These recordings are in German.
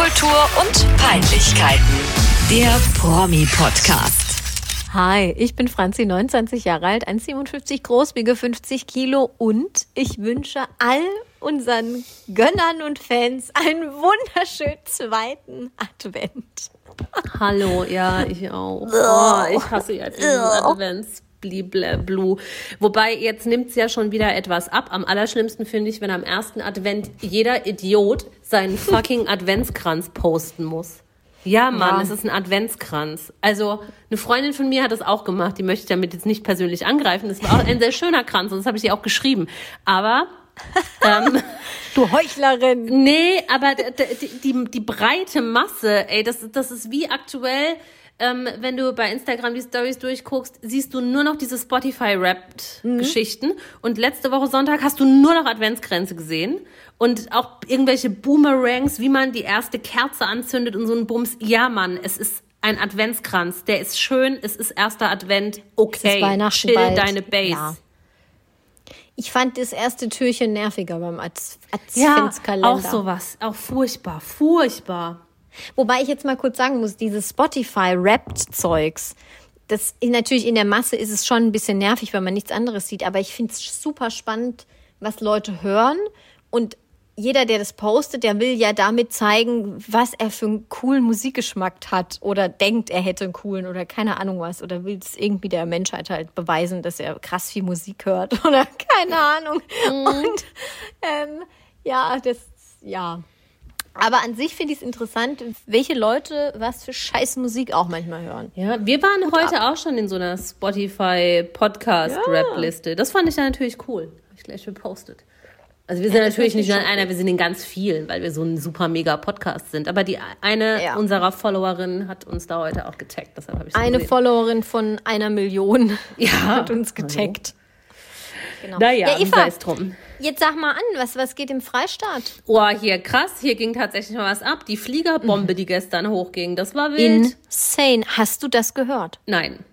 Popkultur und Peinlichkeiten. Der Promi-Podcast. Hi, ich bin Franzi, 29 Jahre alt, 1,57 groß, wiege 50 Kilo und ich wünsche all unseren Gönnern und Fans einen wunderschönen zweiten Advent. Hallo, ja, ich auch. Oh, ich hasse jetzt diesen Advents. Blue. Wobei jetzt nimmt es ja schon wieder etwas ab. Am allerschlimmsten finde ich, wenn am ersten Advent jeder Idiot seinen fucking Adventskranz posten muss. Ja, Mann, Ja. es ist ein Adventskranz. Also, eine Freundin von mir hat das auch gemacht. Die möchte ich damit jetzt nicht persönlich angreifen. Das war auch ein sehr schöner Kranz und das habe ich ihr auch geschrieben. Aber, ähm, Du Heuchlerin! Nee, aber die, die, die breite Masse, ey, das, das ist wie aktuell, ähm, wenn du bei Instagram die Stories durchguckst, siehst du nur noch diese Spotify-Rapped-Geschichten. Und letzte Woche Sonntag hast du nur noch Adventsgrenze gesehen. Und auch irgendwelche Boomerangs, wie man die erste Kerze anzündet und so ein Bums. Ja, Mann, es ist ein Adventskranz. Der ist schön, es ist erster Advent. Okay, Weihnachten chill bald. deine Base. Ja. Ich fand das erste Türchen nerviger beim Adz- Ja, Adventskalender. auch sowas. Auch furchtbar, furchtbar. Wobei ich jetzt mal kurz sagen muss, dieses Spotify-Rapped-Zeugs, das natürlich in der Masse ist es schon ein bisschen nervig, weil man nichts anderes sieht, aber ich finde es super spannend, was Leute hören und jeder, der das postet, der will ja damit zeigen, was er für einen coolen Musikgeschmack hat oder denkt, er hätte einen coolen oder keine Ahnung was oder will es irgendwie der Menschheit halt beweisen, dass er krass viel Musik hört oder keine Ahnung. Und ähm, ja, das, ja. Aber an sich finde ich es interessant, welche Leute was für scheiß Musik auch manchmal hören. Ja, wir waren heute auch schon in so einer Spotify-Podcast-Rap-Liste. Das fand ich dann natürlich cool. Habe ich gleich gepostet. Also wir sind natürlich nicht nur in einer, wir sind in ganz vielen, weil wir so ein super mega Podcast sind. Aber die eine Ja. unserer Followerinnen hat uns da heute auch getaggt. Deshalb habe ich Eine gesehen. Followerin von einer Million Ja. hat uns getaggt. Genau. Naja, ja, Eva, drum. Jetzt sag mal an, was, was geht im Freistaat? Oh, hier krass, hier ging tatsächlich mal was ab. Die Fliegerbombe, die gestern hochging, das war wild. Insane. Hast du das gehört? Nein,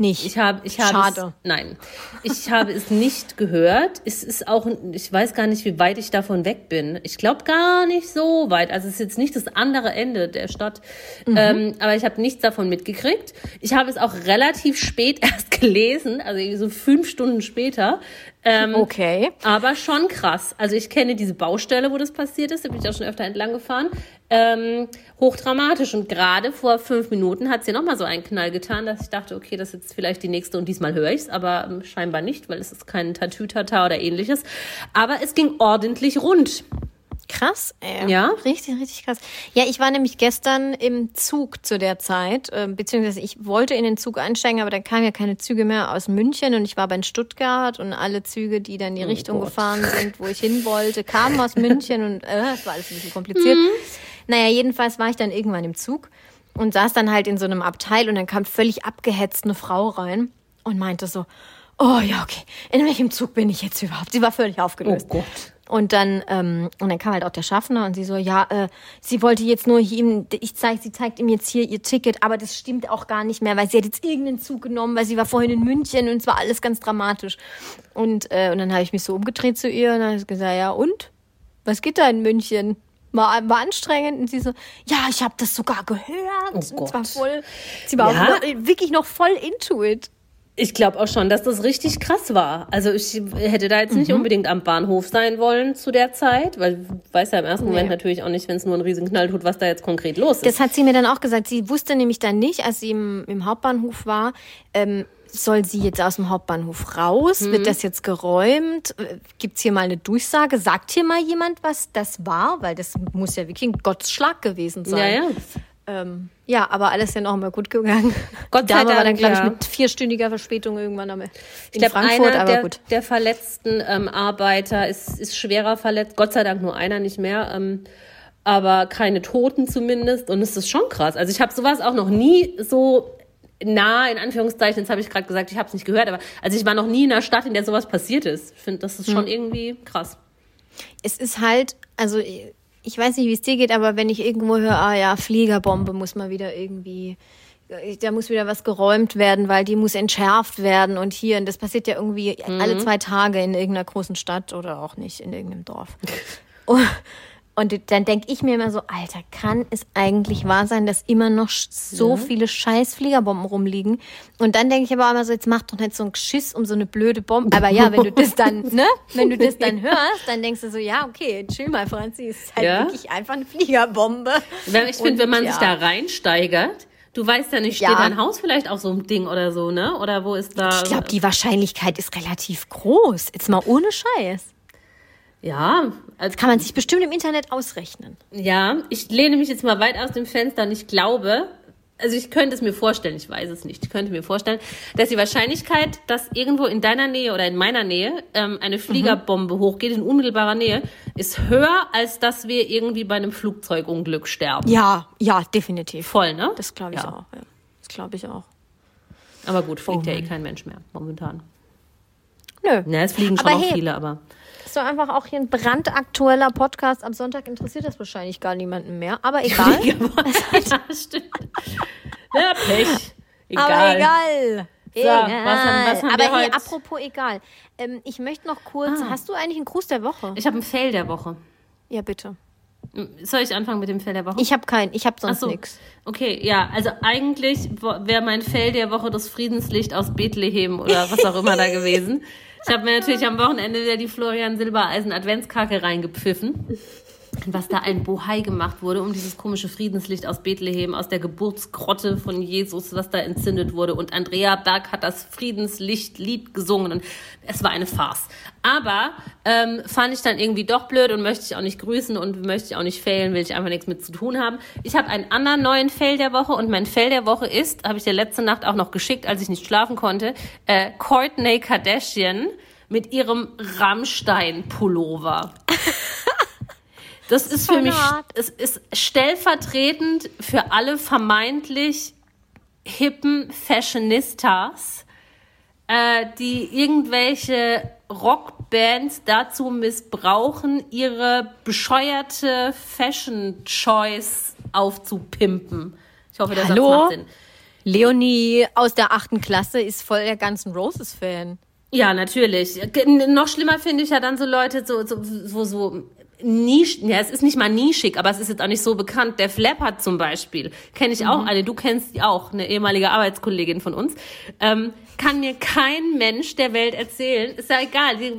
Nicht. Ich habe, ich habe Schade. Es, nein, ich habe es nicht gehört. Es ist auch, ich weiß gar nicht, wie weit ich davon weg bin. Ich glaube gar nicht so weit. Also es ist jetzt nicht das andere Ende der Stadt. Ähm, aber ich habe nichts davon mitgekriegt. Ich habe es auch relativ spät erst gelesen, also so fünf Stunden später. Ähm, okay. aber schon krass. Also ich kenne diese Baustelle, wo das passiert ist. Da bin ich auch schon öfter entlang gefahren. Ähm, hochdramatisch. Und gerade vor fünf Minuten hat sie noch mal so einen Knall getan, dass ich dachte, okay, das ist jetzt vielleicht die nächste und diesmal höre ich's, aber ähm, scheinbar nicht, weil es ist kein Tatütata oder ähnliches. Aber es ging ordentlich rund. Krass, ey. Ja? Richtig, richtig krass. Ja, ich war nämlich gestern im Zug zu der Zeit, äh, beziehungsweise ich wollte in den Zug einsteigen, aber dann kamen ja keine Züge mehr aus München und ich war bei Stuttgart und alle Züge, die dann in die Richtung Gott. gefahren sind, wo ich hin wollte, kamen aus München und äh, es war alles ein bisschen kompliziert. Naja, jedenfalls war ich dann irgendwann im Zug und saß dann halt in so einem Abteil und dann kam völlig abgehetzt eine Frau rein und meinte so, oh ja, okay, in welchem Zug bin ich jetzt überhaupt? Sie war völlig aufgelöst. Gott. Und dann, ähm, und dann kam halt auch der Schaffner und sie so, ja, äh, sie wollte jetzt nur ihm, ich zeig, sie zeigt ihm jetzt hier ihr Ticket, aber das stimmt auch gar nicht mehr, weil sie hat jetzt irgendeinen Zug genommen, weil sie war vorhin in München und es war alles ganz dramatisch. Und, äh, und dann habe ich mich so umgedreht zu ihr und dann habe ich gesagt, ja und? Was geht da in München? War, war anstrengend und sie so, ja, ich habe das sogar gehört. Oh und Gott. zwar voll, sie war Ja? wirklich noch voll into it. Ich glaube auch schon, dass das richtig krass war. Also ich hätte da jetzt nicht unbedingt am Bahnhof sein wollen zu der Zeit, weil du weißt ja im ersten Moment Nee. natürlich auch nicht, wenn es nur einen riesen Knall tut, was da jetzt konkret los ist. Das hat sie mir dann auch gesagt. Sie wusste nämlich dann nicht, als sie im, im Hauptbahnhof war, ähm, soll sie jetzt aus dem Hauptbahnhof raus? Mhm. Wird das jetzt geräumt? Äh, Gibt's hier mal eine Durchsage? Sagt hier mal jemand, was das war? Weil das muss ja wirklich ein Gottschlag gewesen sein. ja, ja. Ähm, ja, aber alles ja noch mal gut gegangen. Gott sei Dame war dann, Dank, glaube ich, ja. mit vierstündiger Verspätung irgendwann am, in Ich glaube, Frankfurt, einer aber der, gut. der verletzten ähm, Arbeiter ist, ist schwerer verletzt. Gott sei Dank nur einer, nicht mehr. Ähm, aber keine Toten zumindest. Und es ist schon krass. Also ich habe sowas auch noch nie so nah, in Anführungszeichen, jetzt habe ich gerade gesagt, ich habe es nicht gehört, aber also ich war noch nie in einer Stadt, in der sowas passiert ist. Ich finde, das ist Hm. schon irgendwie krass. es ist halt, also ich weiß nicht, wie es dir geht, aber wenn ich irgendwo höre, ah ja, Fliegerbombe muss mal wieder irgendwie, da muss wieder was geräumt werden, weil die muss entschärft werden und hier, und das passiert ja irgendwie alle zwei Tage in irgendeiner großen Stadt oder auch nicht in irgendeinem Dorf. und, Und dann denke ich mir immer so, Alter, kann es eigentlich wahr sein, dass immer noch so viele scheiß Fliegerbomben rumliegen? Und dann denke ich aber auch immer so, jetzt mach doch nicht so ein Geschiss um so eine blöde Bombe. Aber ja, wenn du das dann, ne, wenn du das dann hörst, dann denkst du so, ja, okay, chill mal, Franzi, es ist halt Ja. wirklich einfach eine Fliegerbombe. Ich finde, wenn man ja. sich da reinsteigert, du weißt ja nicht, steht Ja. dein Haus vielleicht auf so einem Ding oder so, ne? Oder wo ist da. Ich glaube, die Wahrscheinlichkeit ist relativ groß. Jetzt mal ohne Scheiß. Ja, also, Kann man sich bestimmt im Internet ausrechnen. ja, ich lehne mich jetzt mal weit aus dem Fenster und ich glaube, also ich könnte es mir vorstellen, ich weiß es nicht, ich könnte mir vorstellen, dass die Wahrscheinlichkeit, dass irgendwo in deiner Nähe oder in meiner Nähe ähm, eine Fliegerbombe hochgeht, in unmittelbarer Nähe, ist höher, als dass wir irgendwie bei einem Flugzeugunglück sterben. Ja, ja, definitiv. Voll, ne? Das glaube ich Ja. auch. Ja. Das glaube ich auch. Aber gut, fliegt Oh ja eh kein Mensch mehr momentan. Nö. Ja, es fliegen schon Aber auch hey, viele, aber. Ist doch einfach auch hier ein brandaktueller Podcast. Am Sonntag interessiert das wahrscheinlich gar niemanden mehr. Aber egal. ja, stimmt. Ja, Pech. Egal. Aber egal. So, was haben- was haben Aber hey, apropos egal. Ähm, ich möchte noch kurz. Hast du eigentlich einen Gruß der Woche? Ich habe einen Fail der Woche. ja, bitte. Soll ich anfangen mit dem Fail der Woche? Ich habe keinen. Ich habe sonst so. nichts. Okay, ja, also eigentlich wäre mein Fail der Woche das Friedenslicht aus Bethlehem oder was auch immer da gewesen. Ich habe mir natürlich am Wochenende wieder die Florian Silbereisen Adventskacke reingepfiffen. Was da ein Bohai gemacht wurde um dieses komische Friedenslicht aus Bethlehem, aus der Geburtsgrotte von Jesus, was da entzündet wurde. Und Andrea Berg hat das Friedenslichtlied gesungen. Und es war eine Farce. Aber ähm, fand ich dann irgendwie doch blöd und möchte ich auch nicht grüßen und möchte ich auch nicht failen, will ich einfach nichts mit zu tun haben. Ich habe einen anderen neuen Fail der Woche und mein Fail der Woche ist, habe ich dir letzte Nacht auch noch geschickt, als ich nicht schlafen konnte, äh, Courtney Kardashian mit ihrem Rammstein-Pullover. Das ist für mich, es ist stellvertretend für alle vermeintlich hippen Fashionistas, äh, die irgendwelche Rockbands dazu missbrauchen, ihre bescheuerte Fashion Choice aufzupimpen. Ich hoffe, der Hallo? Macht Sinn. Leonie aus der achten Klasse ist voll der ganzen Roses-Fan. Ja, natürlich. Noch schlimmer finde ich ja dann so Leute, so, so, so, so Nisch, ja, es ist nicht mal nischig, aber es ist jetzt auch nicht so bekannt. Der Flappert zum Beispiel, kenne ich auch eine, du kennst die auch, eine ehemalige Arbeitskollegin von uns, ähm, kann mir kein Mensch der Welt erzählen, ist ja egal, sie,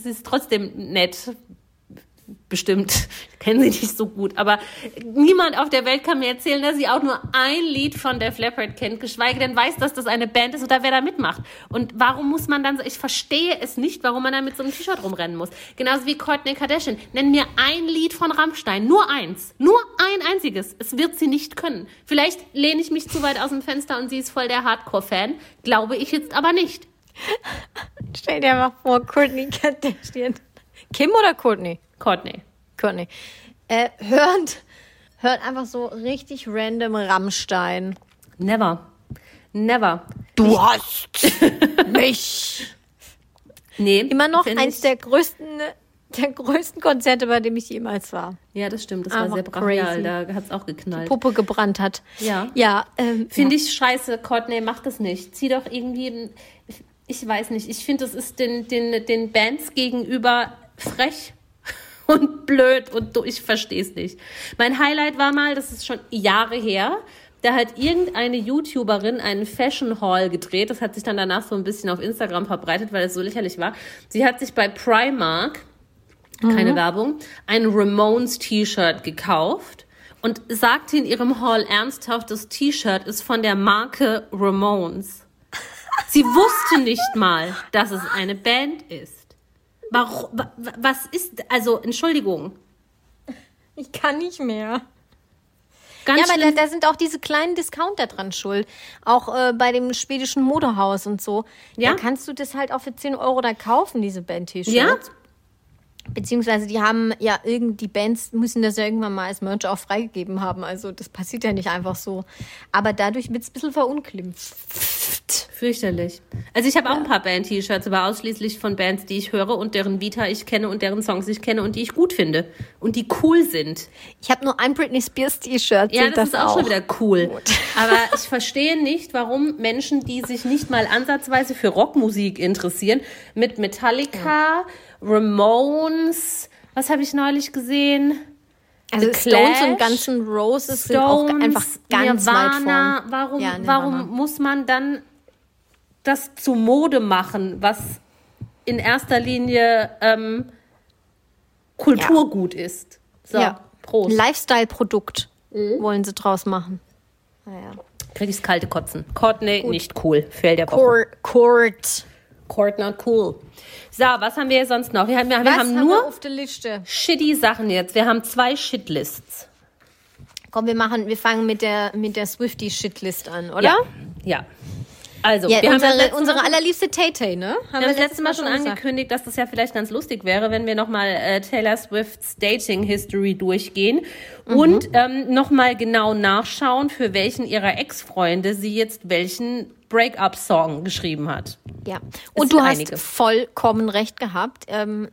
sie ist trotzdem nett, bestimmt, kennen sie nicht so gut, aber niemand auf der Welt kann mir erzählen, dass sie auch nur ein Lied von Def Leppard kennt, geschweige denn weiß, dass das eine Band ist oder wer da mitmacht. Und warum muss man dann so, ich verstehe es nicht, warum man da mit so einem T-Shirt rumrennen muss. Genauso wie Courtney Kardashian. Nenn mir ein Lied von Rammstein, nur eins, nur ein einziges. Es wird sie nicht können. Vielleicht lehne ich mich zu weit aus dem Fenster und sie ist voll der Hardcore-Fan, glaube ich jetzt aber nicht. Stell dir mal vor, Courtney Kardashian. Kim oder Courtney? Courtney. Courtney. Äh, hört, hört einfach so richtig random Rammstein. Never. Never. Du hast mich. Nee. Immer noch eins ich- der größten, der größten Konzerte, bei dem ich jemals war. Ja, das stimmt. Das war Einfach sehr brachial. Da hat's auch geknallt. Puppe gebrannt hat. Ja. Ja, ähm, Finde ich scheiße, Courtney, mach das nicht. Zieh doch irgendwie, ich, ich weiß nicht, ich finde, das ist den, den, den Bands gegenüber frech und blöd und du- ich verstehe es nicht. Mein Highlight war mal, das ist schon Jahre her, da hat irgendeine YouTuberin einen Fashion Haul gedreht. Das hat sich dann danach so ein bisschen auf Instagram verbreitet, weil es so lächerlich war. Sie hat sich bei Primark keine Werbung, ein Ramones T-Shirt gekauft und sagte in ihrem Haul ernsthaft, das T-Shirt ist von der Marke Ramones. Sie wusste nicht mal, dass es eine Band ist. Warum, wa- wa- was ist, also, Entschuldigung. ich kann nicht mehr. Ganz Ja, aber da, schlimm. da sind auch diese kleinen Discounter dran schuld. Auch äh, bei dem schwedischen Modehaus und so. Ja? Da kannst du das halt auch für 10 Euro da kaufen, diese Band-T-Shirts. Ja? Beziehungsweise die haben ja irgend, die Bands müssen das ja irgendwann mal als Merch auch freigegeben haben. Also das passiert ja nicht einfach so. Aber dadurch wird es ein bisschen verunglimpft. Fürchterlich. Also ich habe auch ein paar Band-T-Shirts, aber ausschließlich von Bands, die ich höre und deren Vita ich kenne und deren Songs ich kenne und die ich gut finde und die cool sind. Ich habe nur ein Britney Spears T-Shirt. Ja, Zählt das, ist auch, schon wieder cool. Gut. Aber ich verstehe nicht, warum Menschen, die sich nicht mal ansatzweise für Rockmusik interessieren, mit Metallica, Ramones, was habe ich neulich gesehen? Also The Stones und Clash, Guns N' Roses sind auch einfach ganz weit Nirvana. vorn. Warum, Ja, Nirvana. warum muss man dann das zu Mode machen, was in erster Linie ähm, Kulturgut ist? So, ja. Prost. Lifestyle-Produkt Mhm. wollen sie draus machen. Naja. Krieg ich's kalte Kotzen. Courtney, nicht cool. Fail der Woche. Court. Court. Not cool. So, was haben wir sonst noch? Wir haben, wir Was haben nur wir shitty Sachen jetzt. Wir haben zwei Shitlists. Komm, wir machen, wir fangen mit der, mit der Swifty-Shitlist an, oder? Ja. Ja. Also, Ja, wir haben unsere, das letzte unsere Mal- allerliebste Tay-Tay, ne? Wir haben das letzte Mal schon gesagt. angekündigt, dass das ja vielleicht ganz lustig wäre, wenn wir nochmal äh, Taylor Swifts Dating History durchgehen Mhm. und ähm, nochmal genau nachschauen, für welchen ihrer Ex-Freunde sie jetzt welchen Break-up-Song geschrieben hat. Ja, und du hast einige. vollkommen recht gehabt. Ähm,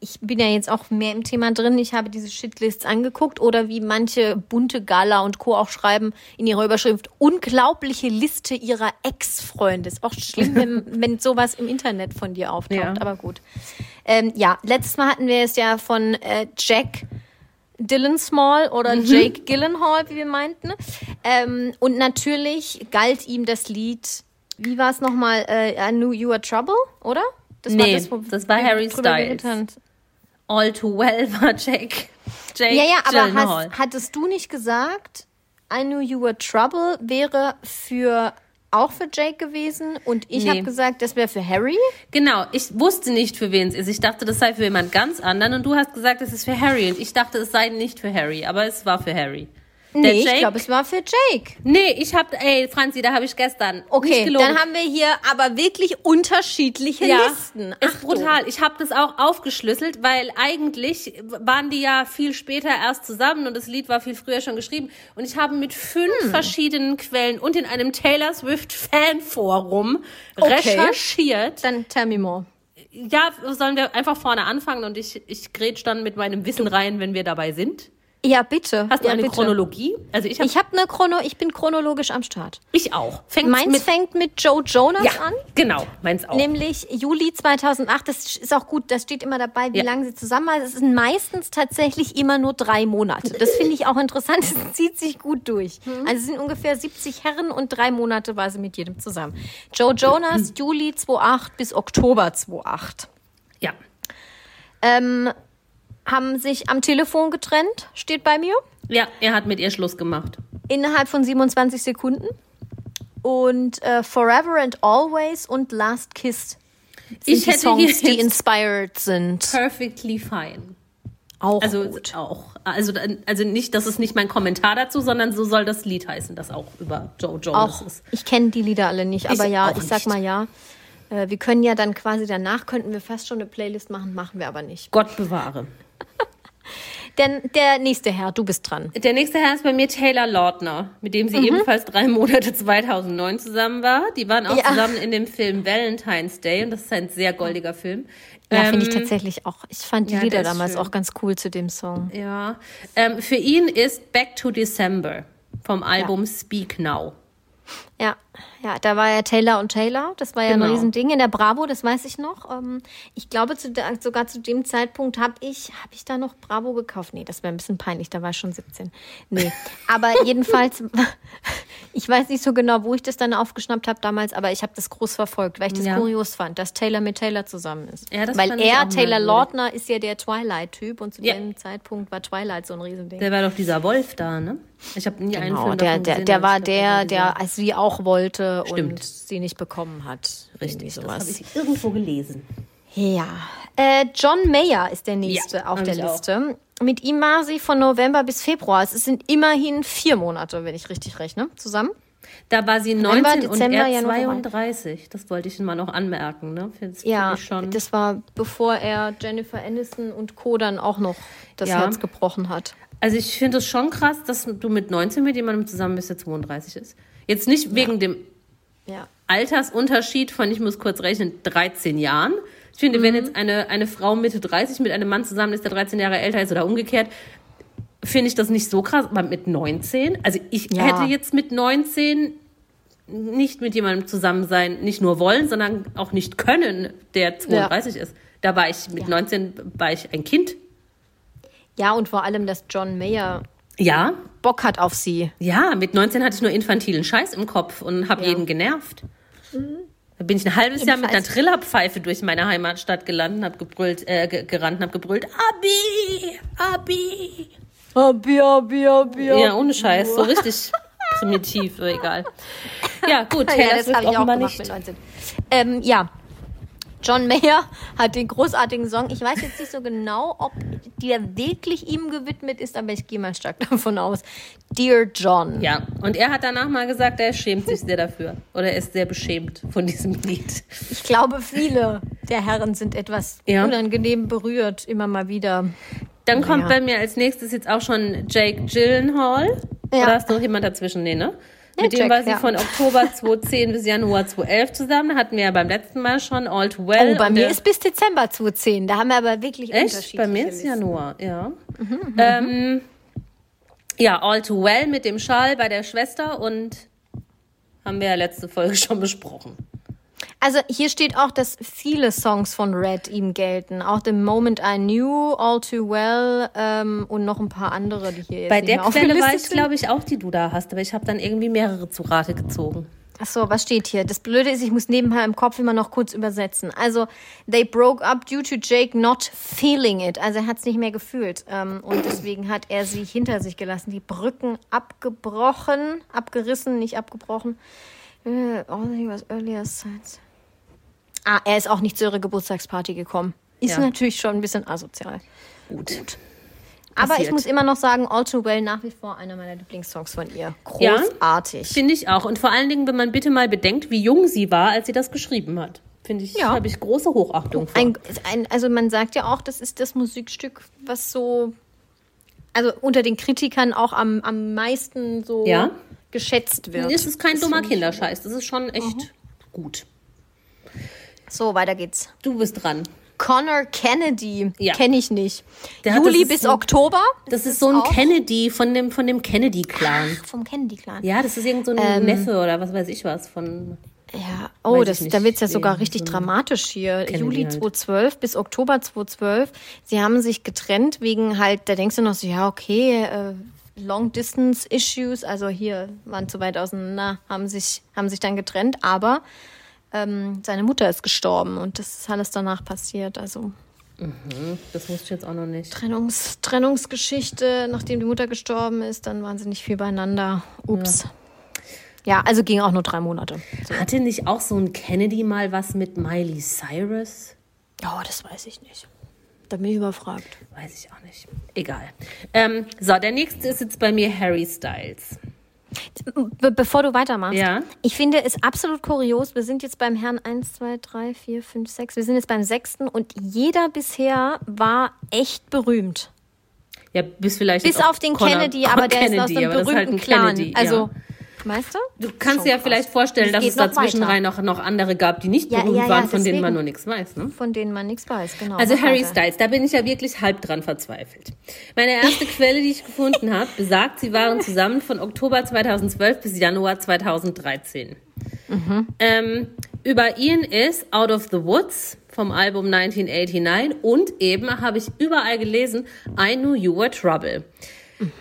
ich bin ja jetzt auch mehr im Thema drin. Ich habe diese Shitlists angeguckt oder wie manche bunte Gala und Co. auch schreiben in ihrer Überschrift, unglaubliche Liste ihrer Ex-Freunde. Ist auch schlimm, wenn, wenn sowas im Internet von dir auftaucht, Ja. aber gut. Ähm, ja, letztes Mal hatten wir es ja von äh, Jack Dylan Small oder Mhm. Jake Gyllenhaal, wie wir meinten. Ähm, und natürlich galt ihm das Lied, wie war es nochmal, äh, I Knew You Were Trouble, oder? Das Nee, wo das war wir Harry Styles. All Too Well war Jake. Jake Ja, ja, aber hast, hattest du nicht gesagt, I Knew You Were Trouble wäre für auch für Jake gewesen und ich Nee. habe gesagt, das wäre für Harry. Genau, ich wusste nicht, für wen es ist. Ich dachte, das sei für jemand ganz anderen und du hast gesagt, es ist für Harry und ich dachte, es sei nicht für Harry, aber es war für Harry. Nee, Jake- ich glaube, es war für Jake. Nee, ich hab, ey, Franzi, da habe ich gestern. nicht Okay, gelogen. dann haben wir hier aber wirklich unterschiedliche ja, Listen. ist Achtung. brutal. Ich habe das auch aufgeschlüsselt, weil eigentlich waren die ja viel später erst zusammen und das Lied war viel früher schon geschrieben. Und ich habe mit fünf Hm. verschiedenen Quellen und in einem Taylor Swift Fanforum Okay. recherchiert. Dann tell me more. Ja, sollen wir einfach vorne anfangen und ich, ich grätsch dann mit meinem Wissen rein, wenn wir dabei sind. Ja, bitte. Hast du ja, eine bitte. Chronologie? Also ich habe Ich habe eine Chrono, ich bin chronologisch am Start. ich auch. Fängt Meins mit fängt mit Joe Jonas ja, an. genau, meins auch. Nämlich Juli 2008, das ist auch gut, das steht immer dabei, wie Ja. lange sie zusammen waren. Es sind meistens tatsächlich immer nur drei Monate. Das finde ich auch interessant, es zieht sich gut durch. Mhm. Also es sind ungefähr 70 Herren und drei Monate war sie mit jedem zusammen. Joe Jonas, Juli 2008 bis Oktober 2008. ja. Ähm, haben sich am Telefon getrennt, steht bei mir. Ja, er hat mit ihr Schluss gemacht. Innerhalb von 27 Sekunden. Und äh, Forever and Always und Last Kiss sind Ich die hätte Songs, die inspired sind. Perfectly fine. Auch Also gut. auch. Also, also nicht, das ist nicht mein Kommentar dazu, sondern so soll das Lied heißen, das auch über Joe Jonas Auch, ist. ich kenne die Lieder alle nicht, aber Ich ja, ich sag nicht. mal ja. Äh, wir können ja dann quasi danach, könnten wir fast schon eine Playlist machen, machen wir aber nicht. Gott bewahre. Denn der nächste Herr, du bist dran. Der nächste Herr ist bei mir Taylor Lautner, mit dem sie ebenfalls drei Monate 2009 zusammen war. Die waren auch Ja. zusammen in dem Film Valentine's Day und das ist ein sehr goldiger Film. Ja, Ähm, finde ich tatsächlich auch. Ich fand die ja, Lieder damals schön. auch ganz cool zu dem Song. Ja. Ähm, für ihn ist Back to December vom Album Speak Now. Ja, ja, da war ja Taylor und Taylor. Das war ja ein Genau. Riesending in der Bravo, das weiß ich noch. Ähm, ich glaube, zu der, sogar zu dem Zeitpunkt habe ich, habe ich da noch Bravo gekauft. Nee, das wäre ein bisschen peinlich, da war ich schon 17. Nee, aber jedenfalls, ich weiß nicht so genau, wo ich das dann aufgeschnappt habe damals, aber ich habe das groß verfolgt, weil ich das Ja. kurios fand, dass Taylor mit Taylor zusammen ist. Ja, das weil er, Taylor. Lautner, ist ja der Twilight-Typ und zu Ja. dem Zeitpunkt war Twilight so ein Riesending. Der war doch dieser Wolf da, ne? Ich habe nie einen Genau, Film der, der, der war der, der als sie auch wollte Stimmt. und sie nicht bekommen hat. Richtig, das habe sowas. ich irgendwo gelesen. Ja. Äh, John Mayer ist der nächste Ja, auf der ich auch. Liste. Mit ihm war sie von November bis Februar. Es sind immerhin vier Monate, wenn ich richtig rechne, zusammen. Da war sie November, 19 und Dezember, er Januar, Februar. 32. Das wollte ich mal noch anmerken, ne? Das Ja, das war bevor er Jennifer Aniston und Co. dann auch noch das Ja. Herz gebrochen hat. Also ich finde es schon krass, dass du mit 19 mit jemandem zusammen bist, der 32 ist. Jetzt nicht wegen dem Ja. Altersunterschied von, ich muss kurz rechnen, 13 Jahren. Ich finde, Mhm. wenn jetzt eine, eine Frau Mitte 30 mit einem Mann zusammen ist, der 13 Jahre älter ist oder umgekehrt, finde ich das nicht so krass. Aber mit 19, also ich Ja. hätte jetzt mit 19 nicht mit jemandem zusammen sein, nicht nur wollen, sondern auch nicht können, der 32 ist. Da war ich mit 19 war ich ein Kind. Ja, und vor allem, dass John Mayer Ja, Bock hat auf sie. ja, mit 19 hatte ich nur infantilen Scheiß im Kopf und habe Ja. jeden genervt. Da bin ich ein halbes Jahr mit einer. Trillerpfeife durch meine Heimatstadt gelandet, hab gebrüllt, äh, ge- gerannt und hab gebrüllt, Abi, Abi. Abi, abi, abi, Ja, ohne Scheiß, so richtig primitiv, egal. Ja, gut, Ja, Taylor das Swift habe ich auch offenbar gemacht nicht. mit 19. Ähm, ja. John Mayer hat den großartigen Song. Ich weiß jetzt nicht so genau, ob der wirklich ihm gewidmet ist, aber ich gehe mal stark davon aus. Dear John. Ja, und er hat danach mal gesagt, er schämt sich sehr dafür. Oder er ist sehr beschämt von diesem Lied. Ich glaube, viele der Herren sind etwas Ja. unangenehm berührt, immer mal wieder. Dann kommt Ja. bei mir als nächstes jetzt auch schon Jake Gyllenhaal. Ja. Oder ist noch jemand dazwischen? Nee, ne? Mit dem Jack, war sie ja. von Oktober 2010 bis Januar 2011 zusammen. Hatten wir ja beim letzten Mal schon All Too Well. Oh, bei mir ist bis Dezember 2010. Da haben wir aber wirklich Echt? unterschiedliche Bei mir ist. Januar, ja. ähm, ja, All Too Well mit dem Schal bei der Schwester und haben wir ja letzte Folge schon besprochen. Also hier steht auch, dass viele Songs von Red ihm gelten. Auch The Moment I Knew, All Too Well ähm, und noch ein paar andere, die hier jetzt Bei der Quelle war ich, glaube ich, auch die du da hast, aber ich habe dann irgendwie mehrere zu Rate gezogen. Ach so, was steht hier? Das Blöde ist, ich muss nebenher im Kopf immer noch kurz übersetzen. Also, they broke up due to Jake not feeling it. Also, er hat es nicht mehr gefühlt. Ähm, und deswegen hat er sie hinter sich gelassen. Die Brücken abgebrochen, abgerissen, nicht abgebrochen. Äh, all he was earlier since. Ah, er ist auch nicht zu ihrer Geburtstagsparty gekommen. Ist Ja. natürlich schon ein bisschen asozial. Gut. Aber ich Passiert. muss immer noch sagen, All Too Well nach wie vor einer meiner Lieblingssongs von ihr. Ja? Großartig. Finde ich auch. Und vor allen Dingen, wenn man bitte mal bedenkt, wie jung sie war, als sie das geschrieben hat. Finde ich, Ja. habe ich große Hochachtung vor. Ein, ein, also man sagt ja auch, das ist das Musikstück, was so, also unter den Kritikern auch am, am meisten so Ja. Geschätzt wird. es ist kein Das dummer Kinderscheiß. Das ist schon echt gut. So, weiter geht's. Du bist dran. Connor Kennedy, Ja. kenne ich nicht. Der Juli das bis so- Oktober. Das ist so ein Kennedy von dem, von dem Kennedy-Clan. vom Kennedy-Clan. Ja, das ist irgend so ein Neffe oder was weiß ich was von. Ja, oh, das, da wird's ja sogar richtig so dramatisch hier. Kennedy Juli halt. 2012 bis Oktober 2012. Sie haben sich getrennt wegen halt, da denkst du noch so, ja, okay, äh, Long Distance Issues, also hier waren zu weit auseinander, haben sich, haben sich dann getrennt, aber ähm, seine Mutter ist gestorben und das ist alles danach passiert. Also Das wusste ich jetzt auch noch nicht. Trennungs, Trennungsgeschichte, nachdem die Mutter gestorben ist, dann waren sie nicht viel beieinander. Ups. Ja, also ging auch nur drei Monate. So. Hatte nicht auch so ein Kennedy mal was mit Miley Cyrus? Oh, das weiß ich nicht. Da bin ich überfragt. Weiß ich auch nicht. Egal. Ähm, so, der nächste ist jetzt bei mir Harry Styles. Be bevor du weitermachst, Ja. ich finde es absolut kurios. Wir sind jetzt beim Herrn 1, 2, 3, 4, 5, 6. Wir sind jetzt beim sechsten und jeder bisher war echt berühmt. Ja, bis vielleicht. Bis auf den Connor- Kennedy, aber der ist aus Kennedy, einem aber das ist berühmten halt Clan. Kennedy, Also, weißt du? Du kannst Schon dir ja krass. vielleicht vorstellen, Es dass es dazwischen rein noch, noch andere gab, die nicht Ja, berühmt ja, waren, von denen man nur nichts weiß. Ne? Von denen man nichts weiß, genau. Also Harry weiter. Styles, da bin ich ja wirklich halb dran verzweifelt. Meine erste Quelle, die ich gefunden habe, besagt, sie waren zusammen von Oktober 2012 bis Januar 2013. Ähm, über ihn ist Out of the Woods vom Album 1989 und eben habe ich überall gelesen I Knew You Were Trouble.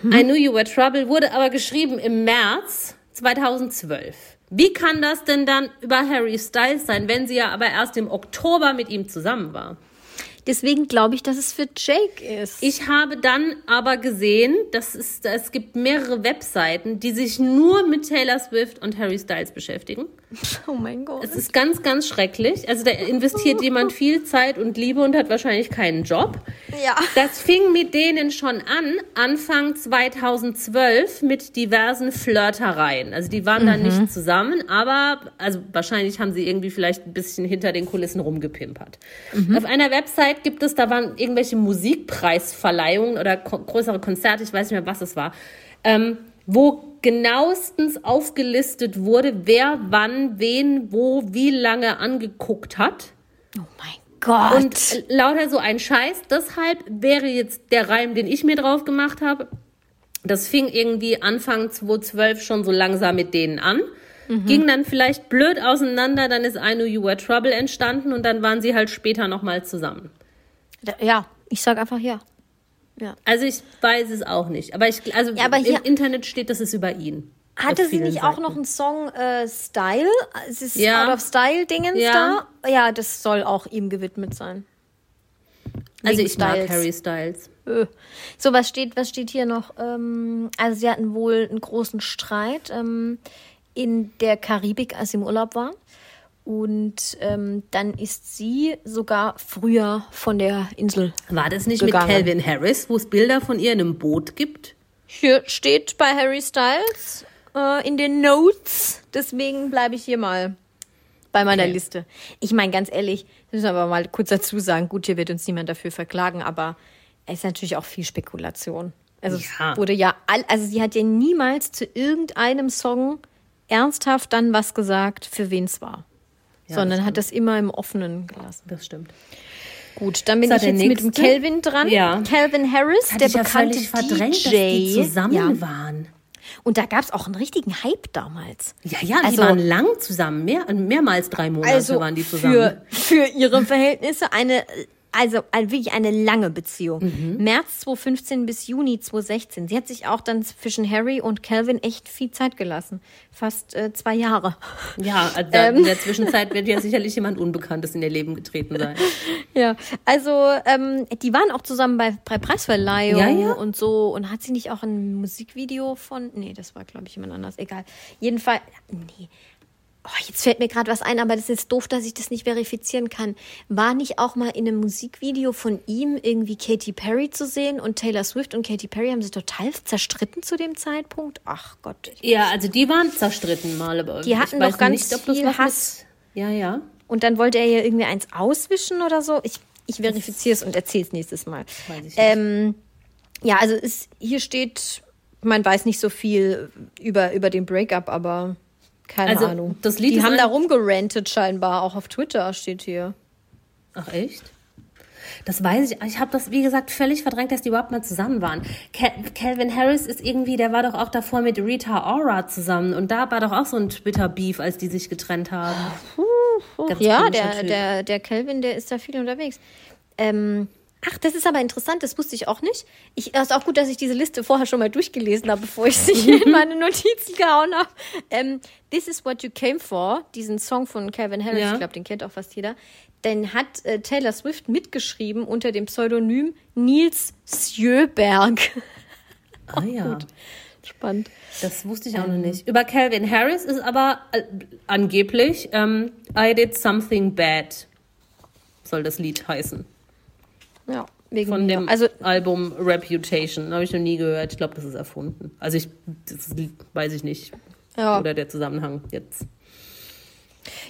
I Knew You Were Trouble wurde aber geschrieben im März 2012. Wie kann das denn dann über Harry Styles sein, wenn sie ja aber erst im Oktober mit ihm zusammen war? Deswegen glaube ich, dass es für Jake ist. Ich habe dann aber gesehen, dass es, es gibt mehrere Webseiten, die sich nur mit Taylor Swift und Harry Styles beschäftigen. oh mein Gott. Es ist ganz, ganz schrecklich. Also da investiert jemand viel Zeit und Liebe und hat wahrscheinlich keinen Job. Ja. Das fing mit denen schon an, Anfang 2012 mit diversen Flirtereien. Also die waren dann nicht zusammen, aber also wahrscheinlich haben sie irgendwie vielleicht ein bisschen hinter den Kulissen rumgepimpert. Auf einer Website gibt es, da waren irgendwelche Musikpreisverleihungen oder ko größere Konzerte, ich weiß nicht mehr, was es war, ähm, wo genauestens aufgelistet wurde, wer wann, wen, wo, wie lange angeguckt hat. oh mein Gott. Und lauter so ein Scheiß. Deshalb wäre jetzt der Reim, den ich mir drauf gemacht habe. Das fing irgendwie Anfang 2012 schon so langsam mit denen an. Ging dann vielleicht blöd auseinander, dann ist I Know You Were Trouble entstanden und dann waren sie halt später nochmal zusammen. ja, ich sag einfach ja. Ja. Also ich weiß es auch nicht. Aber ich, also Ja, aber im Internet steht, das ist über ihn. Hatte sie nicht auch Seiten. noch einen Song äh, Style? Es ist Ja. Out of Style Dingens Ja. da. Ja, das soll auch ihm gewidmet sein. Also Wegen ich mag Styles. Harry Styles. Äh. So, was steht, was steht hier noch? Ähm, also sie hatten wohl einen großen Streit ähm, in der Karibik, als sie im Urlaub war. Und ähm, dann ist sie sogar früher von der Insel. War das nicht Gegangen. mit Calvin Harris, wo es Bilder von ihr in einem Boot gibt? Hier steht bei Harry Styles äh, in den Notes. Deswegen bleibe ich hier mal bei meiner Okay. Liste. Ich meine, ganz ehrlich, müssen wir aber mal kurz dazu sagen, gut, hier wird uns niemand dafür verklagen, aber es ist natürlich auch viel Spekulation. Also Ja. es wurde ja all, also sie hat ja niemals zu irgendeinem Song ernsthaft dann was gesagt, für wen es war. Ja, sondern das hat das immer im Offenen gelassen. Das stimmt. Gut, dann bin So, ich jetzt mit dem nächste? Calvin dran. Ja. Calvin Harris, der ich ja bekannte völlig verdrängt, DJ. dass die zusammen ja. waren. Und da gab es auch einen richtigen Hype damals. Ja, ja, die Also- waren lang zusammen. Mehr, mehrmals drei Monate Also waren die zusammen. für, für ihre Verhältnisse eine, also ein- wirklich eine lange Beziehung. Mhm. März 2015 bis Juni 2016. Sie hat sich auch dann zwischen Harry und Calvin echt viel Zeit gelassen. Fast äh, zwei Jahre. ja, also Ähm. in der Zwischenzeit wird ja sicherlich jemand Unbekanntes in ihr Leben getreten sein. Ja, also ähm, die waren auch zusammen bei, bei Preisverleihung Ja, ja. und so. Und hat sie nicht auch ein Musikvideo von. Nee, das war, glaube ich, jemand anders. Egal. Jedenfalls. Nee. Oh, jetzt fällt mir gerade was ein, aber das ist doof, dass ich das nicht verifizieren kann. War nicht auch mal in einem Musikvideo von ihm irgendwie Katy Perry zu sehen und Taylor Swift und Katy Perry haben sie total zerstritten zu dem Zeitpunkt? Ach Gott. Ja, also die waren zerstritten mal, aber Die ich hatten weiß doch ganz nicht, viel Hass. Mit, ja, ja. Und dann wollte er ja irgendwie eins auswischen oder so. Ich, ich verifiziere es und erzähle es nächstes Mal. Ich. Ähm, ja, also es, hier steht, man weiß nicht so viel über, über den Breakup, aber keine Also, Ahnung. das Lied Die haben da rumgerantet scheinbar, auch auf Twitter steht hier. Ach echt? Das weiß ich. Ich habe das, wie gesagt, völlig verdrängt, dass die überhaupt mal zusammen waren. Cal Calvin Harris ist irgendwie, der war doch auch davor mit Rita Ora zusammen. Und da war doch auch so ein Twitter-Beef, als die sich getrennt haben. Ganz ja, komischer der, Typ. der, der Kelvin, der ist da viel unterwegs. Ähm, ach, das ist aber interessant, das wusste ich auch nicht. Ich, es ist auch gut, dass ich diese Liste vorher schon mal durchgelesen habe, bevor ich sie hier in meine Notizen gehauen habe. Ähm, This is what you came for, diesen Song von Calvin Harris, Ja. ich glaube, den kennt auch fast jeder. Den hat äh, Taylor Swift mitgeschrieben unter dem Pseudonym Nils Sjöberg. Ah ja. Spannend. Das wusste ich auch noch nicht. Über Calvin Harris ist aber äh, angeblich ähm, I did something bad. Soll das Lied heißen. Ja, wegen Von mir. dem Also Album Reputation. Habe ich noch nie gehört. Ich glaube, das ist erfunden. Also ich das weiß ich nicht. Ja. Oder der Zusammenhang jetzt.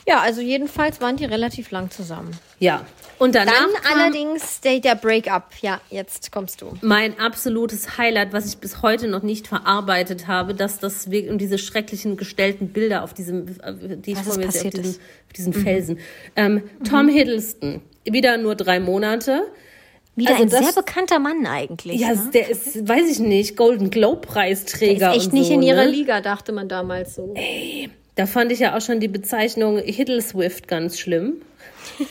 Ja, also jedenfalls waren die relativ lang zusammen. Ja. Und danach Dann allerdings der, der Breakup. Ja, jetzt kommst du. mein absolutes Highlight, was ich bis heute noch nicht verarbeitet habe, dass das wir- und diese schrecklichen gestellten Bilder auf diesem, äh, die ich vor mir sehe, auf ist. auf diesen Felsen. Ähm, Tom Hiddleston, wieder nur drei Monate. Wieder Also ein das- sehr bekannter Mann eigentlich. Ja, ne? der ist, weiß ich nicht, Golden Globe Der Preisträger. ist echt nicht so, in ihrer ne? Liga, dachte man damals so. Da fand ich ja auch schon die Bezeichnung Hiddleswift ganz schlimm.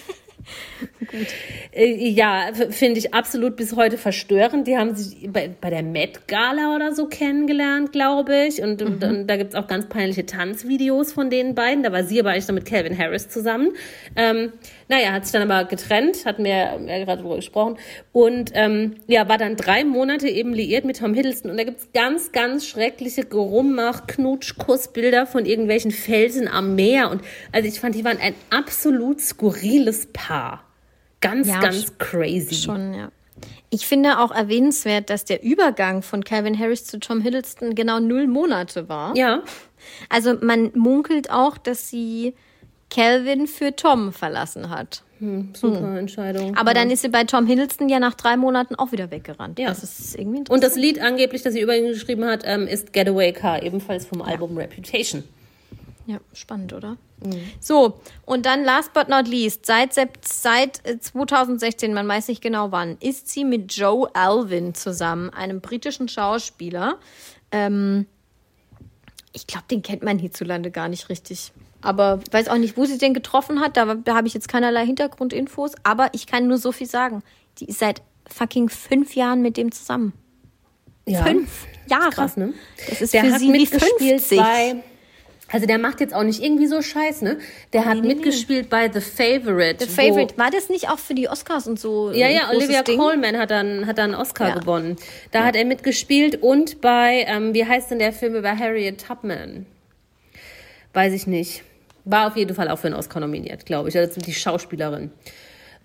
Äh, Ja, finde ich absolut bis heute verstörend. Die haben sich bei, bei der Met Gala oder so kennengelernt, glaube ich. Und, und, und da gibt's auch ganz peinliche Tanzvideos von den beiden. Da war sie aber eigentlich noch mit Calvin Harris zusammen. Ähm, naja, hat sich dann aber getrennt, hatten wir ja gerade drüber gesprochen. Und ähm, ja, war dann drei Monate eben liiert mit Tom Hiddleston. Und da gibt's ganz, ganz schreckliche Gerummach, Knutsch, Kussbilder von irgendwelchen Felsen am Meer. Und also ich fand, die waren ein absolut skurriles Paar. Ganz, Ja, ganz sch- crazy. Schon, ja. Ich finde auch erwähnenswert, dass der Übergang von Calvin Harris zu Tom Hiddleston genau null Monate war. Ja, Also man munkelt auch, dass sie Calvin für Tom verlassen hat. super Entscheidung. Aber dann ist sie bei Tom Hiddleston ja nach drei Monaten auch wieder weggerannt. Ja. Das ist irgendwie interessant. Und das Lied angeblich, das sie über ihn geschrieben hat, ähm, ist Getaway Car, ebenfalls vom Album Reputation. Ja, spannend, oder? So, und dann last but not least, seit, seit äh, 2016, man weiß nicht genau wann, ist sie mit Joe Alvin zusammen, einem britischen Schauspieler. Ähm, ich glaube, den kennt man hierzulande gar nicht richtig. Aber ich weiß auch nicht, wo sie den getroffen hat. Da, da habe ich jetzt keinerlei Hintergrundinfos. Aber ich kann nur so viel sagen. Die ist seit fucking fünf Jahren mit dem zusammen. Ja. Fünf Jahre. Krass, ne? Das ist der für hat sie wie mitgespielt 50. bei. Also der macht jetzt auch nicht irgendwie so Scheiß, ne? Der hat nee, nee. mitgespielt bei The Favorite. The Favorite. War das nicht auch für die Oscars und so? Ja, ja, Olivia Ding? Colman hat dann, hat dann einen Oscar Ja. gewonnen. Da hat er mitgespielt und bei, ähm, wie heißt denn der Film über Harriet Tubman? Weiß ich nicht. War auf jeden Fall auch für einen Oscar nominiert, glaube ich. Also die Schauspielerin.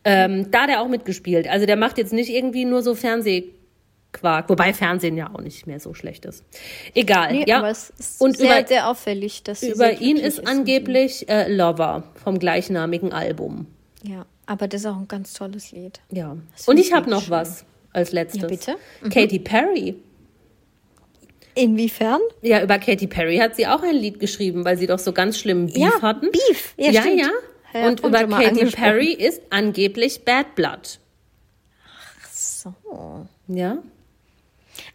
Ähm, da hat er auch mitgespielt. Also der macht jetzt nicht irgendwie nur so Fernsehquark. Wobei Fernsehen ja auch nicht mehr so schlecht ist. Egal, Nee, ja. aber es ist und sehr, über, sehr auffällig, dass über ihn ist und- angeblich äh, Lover vom gleichnamigen Album. Ja, aber das ist auch ein ganz tolles Lied. Ja. Das Und ich habe noch wirklich was als letztes. Ja, bitte? Mhm. Katy Perry. Inwiefern? Ja, über Katy Perry hat sie auch ein Lied geschrieben, weil sie doch so ganz schlimmen Beef Ja, hatten. Beef. Ja, ja, stimmt. ja. Ja, Und über Katy. Perry ist angeblich Bad Blood. So. Ja?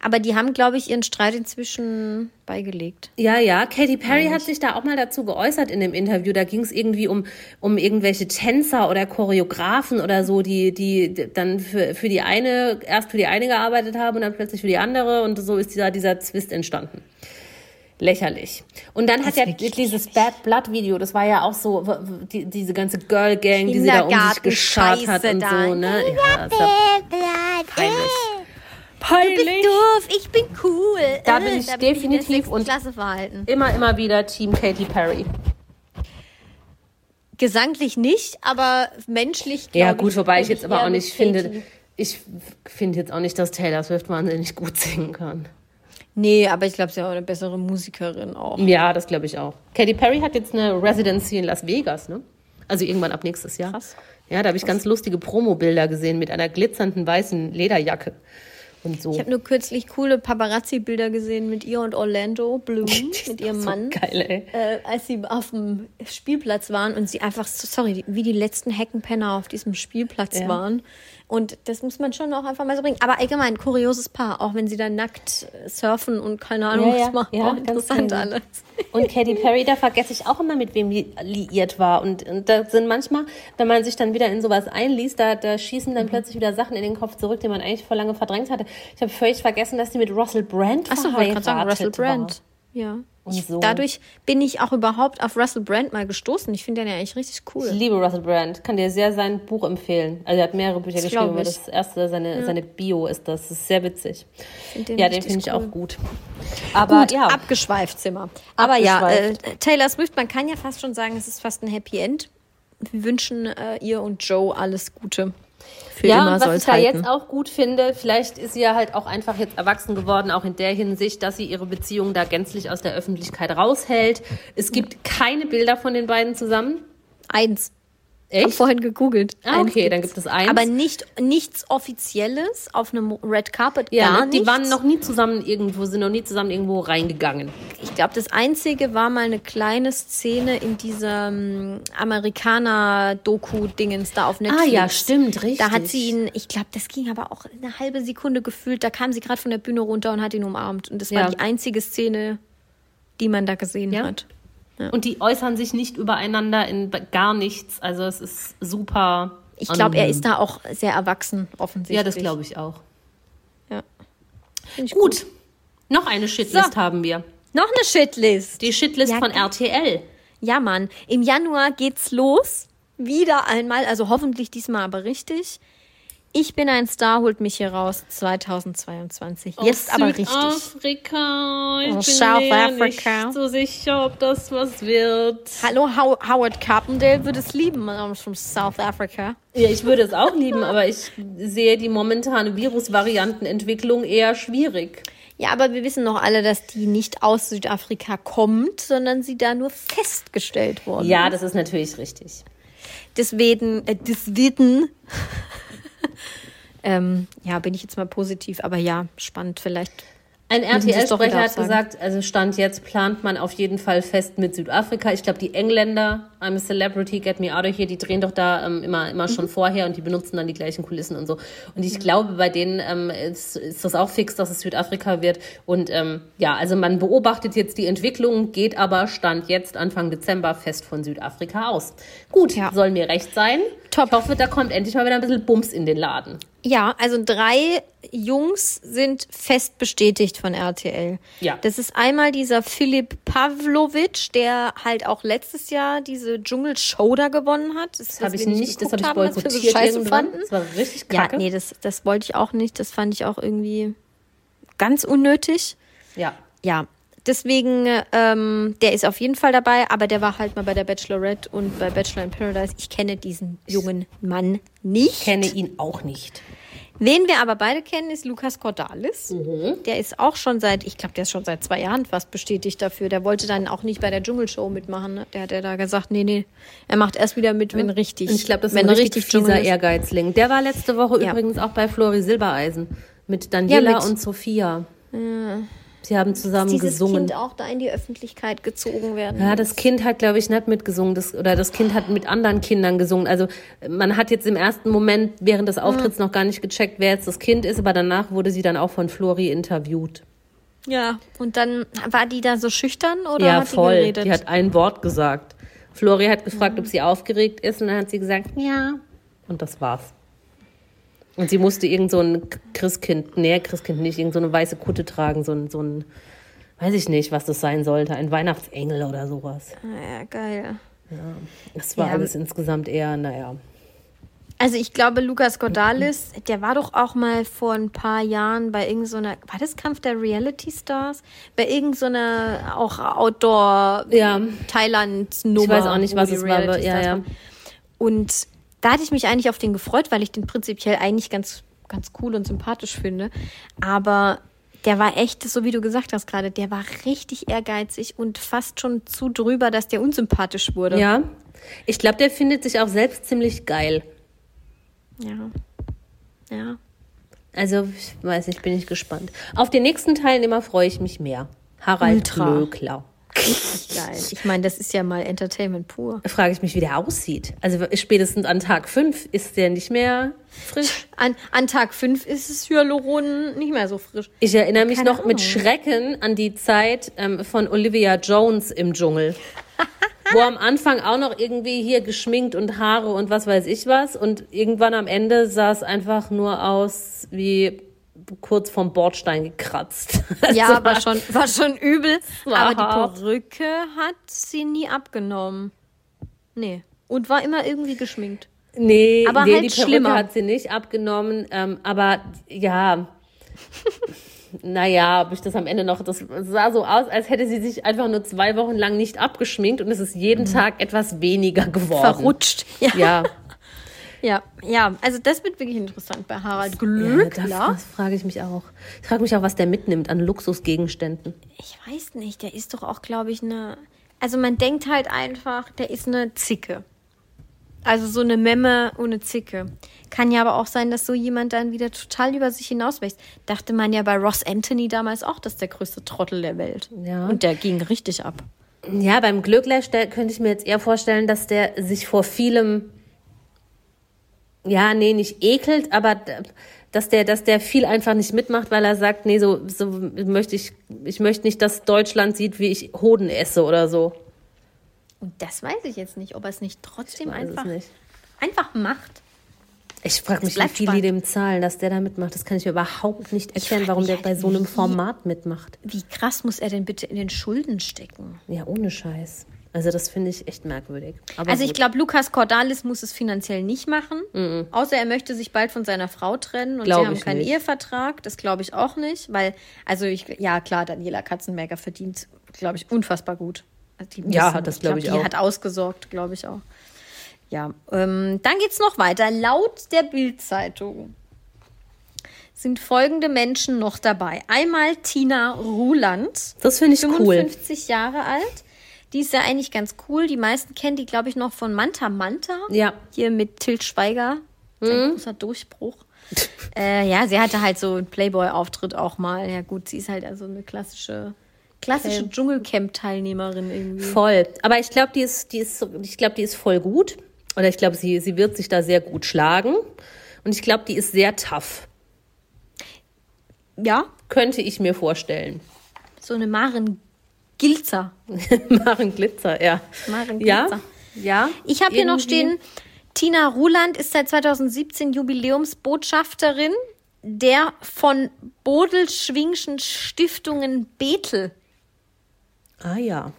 Aber die haben, glaube ich, ihren Streit inzwischen beigelegt. Ja, ja. Katy Perry hat sich da auch mal dazu geäußert in dem Interview. Da ging es irgendwie um, um irgendwelche Tänzer oder Choreografen oder so, die, die dann für, für die eine, erst für die eine gearbeitet haben und dann plötzlich für die andere. Und so ist dieser, dieser Zwist entstanden. Lächerlich. Und dann hat ist ja dieses Bad Blood Video, das war ja auch so, die, diese ganze Girl Gang, die sie da um sich geschart hat und da. so, ne? Ja, ist ja peinlich. Du bist doof, ich bin cool. Da Äh, bin ich da definitiv in der und- Klasse verhalten. Immer, immer wieder Team Katy Perry. Gesanglich nicht, aber menschlich. Ja, gut, wobei ich bin jetzt aber auch nicht finde, Katy. ich finde jetzt auch nicht, dass Taylor Swift wahnsinnig gut singen kann. Nee, aber ich glaube, sie ist auch eine bessere Musikerin auch. Ja, das glaube ich auch. Katy Perry hat jetzt eine Residency in Las Vegas, ne? Also irgendwann ab nächstes Jahr. Krass. Ja, da habe ich ganz lustige Promo-Bilder gesehen mit einer glitzernden weißen Lederjacke und so. Ich habe nur kürzlich coole Paparazzi-Bilder gesehen mit ihr und Orlando Bloom, mit ihrem so Mann. Geil, ey. äh, als sie auf dem Spielplatz waren und sie einfach, so, sorry, wie die letzten Heckenpenner auf diesem Spielplatz Ja. waren. Und das muss man schon auch einfach mal so bringen. Aber allgemein, kurioses Paar, auch wenn sie da nackt äh, surfen und keine Ahnung Ja, ja, was machen. ja, interessant crazy. alles. Und Katy Perry, da vergesse ich auch immer, mit wem die liiert war. Und, und da sind manchmal, wenn man sich dann wieder in sowas einliest, da, da schießen Mhm. dann plötzlich wieder Sachen in den Kopf zurück, die man eigentlich vor lange verdrängt hatte. Ich habe völlig vergessen, dass sie mit Russell Brand Achso, wollte gerade sagen, verheiratet Russell Brand. Ja. Und Ich, so. Dadurch bin ich auch überhaupt auf Russell Brand mal gestoßen. Ich finde den ja eigentlich richtig cool. Ich liebe Russell Brand. Kann dir sehr sein Buch empfehlen. Also er hat mehrere Bücher Das geschrieben, aber das erste, seine, seine Bio ist das. Das ist sehr witzig. den ja, den finde ich cool. auch gut. Aber Gut, ja. abgeschweift wir. Aber ja, äh, Abgeschweift. Taylor Swift, man kann ja fast schon sagen, es ist fast ein Happy End. Wir wünschen äh, ihr und Joe alles Gute. Für ja, und was ich es da halten. jetzt auch gut finde, vielleicht ist sie ja halt auch einfach jetzt erwachsen geworden, auch in der Hinsicht, dass sie ihre Beziehung da gänzlich aus der Öffentlichkeit raushält. Es gibt keine Bilder von den beiden zusammen. Eins. Ich habe Echt? vorhin gegoogelt. Ah, okay, dann gibt es eins. Aber nicht, nichts Offizielles auf einem Red Carpet, Ja, gar ne? die waren noch nie zusammen irgendwo, sind noch nie zusammen irgendwo reingegangen. Ich glaube, das Einzige war mal eine kleine Szene in diesem Amerikaner-Doku-Dingens da auf Netflix. Ah ja, stimmt, richtig. Da hat sie ihn, ich glaube, das ging aber auch eine halbe Sekunde gefühlt. Da kam sie gerade von der Bühne runter und hat ihn umarmt. Und das war Ja. die einzige Szene, die man da gesehen Ja. hat. Und die äußern sich nicht übereinander in gar nichts. Also es ist super. Ich glaube, er ist da auch sehr erwachsen, offensichtlich. Ja, das glaube ich auch. Ja. Ich Gut. Noch eine Shitlist So. haben wir. Noch eine Shitlist. Die Shitlist Ja, von. RTL. Ja, Mann. Im Januar geht's los. Wieder einmal, also hoffentlich diesmal aber richtig. Ich bin ein Star, holt mich hier raus 2022. Jetzt aber richtig. Südafrika. Ich Oh, bin South mir Africa. nicht so sicher, ob das was wird. Hallo, How Howard Carpendale würde es lieben, man from South Africa. Ja, ich würde es auch lieben, aber ich sehe die momentane Virusvariantenentwicklung eher schwierig. Ja, aber wir wissen doch alle, dass die nicht aus Südafrika kommt, sondern sie da nur festgestellt worden. Ja, das ist natürlich richtig. Deswegen, äh, deswegen, ähm, ja, bin ich jetzt mal positiv, aber ja, spannend vielleicht. Ein RTL-Sprecher hat gesagt, also Stand jetzt plant man auf jeden Fall fest mit Südafrika. Ich glaube, die Engländer, I'm a Celebrity, Get Me Out of Here, die drehen doch da ähm, immer, immer Mhm. schon vorher und die benutzen dann die gleichen Kulissen und so. Und ich glaube, bei denen ähm, ist, ist das auch fix, dass es Südafrika wird. Und ähm, ja, also man beobachtet jetzt die Entwicklung, geht aber Stand jetzt Anfang Dezember fest von Südafrika aus. Gut, Ja. soll mir recht sein. Top. Ich hoffe, da kommt endlich mal wieder ein bisschen Bums in den Laden. Ja, also drei Jungs sind fest bestätigt von RTL. Ja. Das ist einmal dieser Philipp Pavlovic, der halt auch letztes Jahr diese Dschungelshow da gewonnen hat. Das, Das habe ich nicht, das habe ich boykottiert scheiße fanden. Das war richtig Ja, kacke. nee, das, das wollte ich auch nicht. Das fand ich auch irgendwie ganz unnötig. ja. Ja, deswegen, ähm, der ist auf jeden Fall dabei, aber der war halt mal bei der Bachelorette und bei Bachelor in Paradise. Ich kenne diesen jungen Mann nicht. Ich kenne ihn auch nicht. Wen wir aber beide kennen, ist Lukas Cordalis. Mhm. Der ist auch schon seit, ich glaube, der ist schon seit zwei Jahren fast bestätigt dafür. Der wollte dann auch nicht bei der Dschungelshow mitmachen. Ne? Der hat ja da gesagt, nee, nee, er macht erst wieder mit, wenn richtig, ich glaube, das ist ein richtig, Dschungel fieser. Ehrgeizling. Der war letzte Woche Ja. übrigens auch bei Flori Silbereisen mit Daniela Ja, mit- und Sophia. Sie haben zusammen Dieses gesungen. Kind auch da in die Öffentlichkeit gezogen werden. Ja, das Kind hat, glaube ich, nicht mitgesungen. Das, oder das Kind hat mit anderen Kindern gesungen. Also man hat jetzt im ersten Moment während des Auftritts noch gar nicht gecheckt, wer jetzt das Kind ist, aber danach wurde sie dann auch von Flori interviewt. Ja, und dann war die da so schüchtern oder ja, hat voll. die geredet? Die hat ein Wort gesagt. Flori hat gefragt, ob sie aufgeregt ist und dann hat sie gesagt, ja. Und das war's. Und sie musste irgend so ein Christkind, nee, Christkind nicht, irgend so eine weiße Kutte tragen, so ein, so ein, weiß ich nicht, was das sein sollte, ein Weihnachtsengel oder sowas. Ah, ja, geil. Das war Ja. alles insgesamt eher, naja. Also ich glaube, Lukas Cordalis, der war doch auch mal vor ein paar Jahren bei irgendeiner, war das Kampf der Reality Stars? Bei irgendeiner auch Outdoor Ja. Thailand Nummer. Ich weiß auch nicht, was es war, aber ja, ja. Und da hatte ich mich eigentlich auf den gefreut, weil ich den prinzipiell eigentlich ganz, ganz cool und sympathisch finde. Aber der war echt, so wie du gesagt hast gerade, der war richtig ehrgeizig und fast schon zu drüber, dass der unsympathisch wurde. Ja. Ich glaube, der findet sich auch selbst ziemlich geil. Ja. Ja. Also, ich weiß nicht, bin ich gespannt. Auf den nächsten Teilnehmer freue ich mich mehr. Harald Ultra. Geil. Ich meine, das ist ja mal Entertainment pur. Da frage ich mich, wie der aussieht. Also spätestens an Tag 5 ist der nicht mehr frisch. An, an Tag 5 ist es Hyaluron nicht mehr so frisch. Ich erinnere mich Keine noch mit Ahnung. Schrecken an die Zeit ähm, von Olivia Jones im Dschungel. wo am Anfang auch noch irgendwie hier geschminkt und Haare und was weiß ich was. Und irgendwann am Ende sah es einfach nur aus wie kurz vom Bordstein gekratzt. Ja, Also war schon, war schon übel. war Aber die hart. Perücke hat sie nie abgenommen. Nee. Und war immer irgendwie geschminkt. Nee, Aber nee halt die Perücke schlimmer. hat sie nicht abgenommen. Ähm, aber ja, naja, ob ich das am Ende noch, das sah so aus, als hätte sie sich einfach nur zwei Wochen lang nicht abgeschminkt und es ist jeden Tag etwas weniger geworden. Mhm. Verrutscht. Ja. Ja, ja. Ja, also das wird wirklich interessant bei Harald ja Glöckler. das, das frage ich mich auch. Ich frage mich auch, was der mitnimmt an Luxusgegenständen. Ich weiß nicht, der ist doch auch, glaube ich, eine. Also man denkt halt einfach, der ist eine Zicke. Also so eine Memme ohne Zicke. Kann ja aber auch sein, dass so jemand dann wieder total über sich hinauswächst. Dachte man ja bei Ross Anthony damals auch, das ist der größte Trottel der Welt. Ja. Und der ging richtig ab. Ja, beim Glöckler könnte ich mir jetzt eher vorstellen, dass der sich vor vielem, ja, nee, nicht ekelt, aber dass der, dass der viel einfach nicht mitmacht, weil er sagt, nee, so, so möchte ich, ich möchte nicht, dass Deutschland sieht, wie ich Hoden esse oder so. Und das weiß ich jetzt nicht, ob er es nicht trotzdem einfach, einfach macht. Ich frage mich, wie bleibt viel die spannend. dem zahlen, dass der da mitmacht. Das kann ich mir überhaupt nicht erklären, warum der halt, bei so einem Format mitmacht. Wie krass muss er denn bitte in den Schulden stecken? Ja, ohne Scheiß. Also das finde ich echt merkwürdig. Aber Also ich glaube, Lukas Cordalis muss es finanziell nicht machen. Außer er möchte sich bald von seiner Frau trennen und Glaub sie haben ich keinen nicht. Ehevertrag. Das glaube ich auch nicht, weil, also ich, ja klar, Daniela Katzenberger verdient, glaube ich, unfassbar gut. Also die Ja, das glaub ich Die auch. hat ausgesorgt, glaube ich auch. Ja, ähm, dann geht's noch weiter. Laut der Bild-Zeitung sind folgende Menschen noch dabei. Einmal Tina Ruland. das finde ich cool. 55 Jahre alt. Die ist ja eigentlich ganz cool. Die meisten kennen die, glaube ich, noch von Manta Manta. Ja. Hier mit Til Schweiger. Sein großer Durchbruch. äh, ja, sie hatte halt so einen Playboy-Auftritt auch mal. Ja, gut, sie ist halt also eine klassische, klassische Dschungelcamp-Teilnehmerin irgendwie. Voll. Aber ich glaube, die ist, die ist, ich glaube, die ist voll gut. Oder ich glaube, sie, sie wird sich da sehr gut schlagen. Und ich glaube, die ist sehr tough. Ja, Könnte ich mir vorstellen. so eine Maren Gilzer. Maren Glitzer, ja. Maren Ja, Glitzer. ja. Ich habe hier noch stehen, Tina Ruland ist seit 2017 Jubiläumsbotschafterin der von Bodelschwingschen Stiftungen Bethel. Ah ja.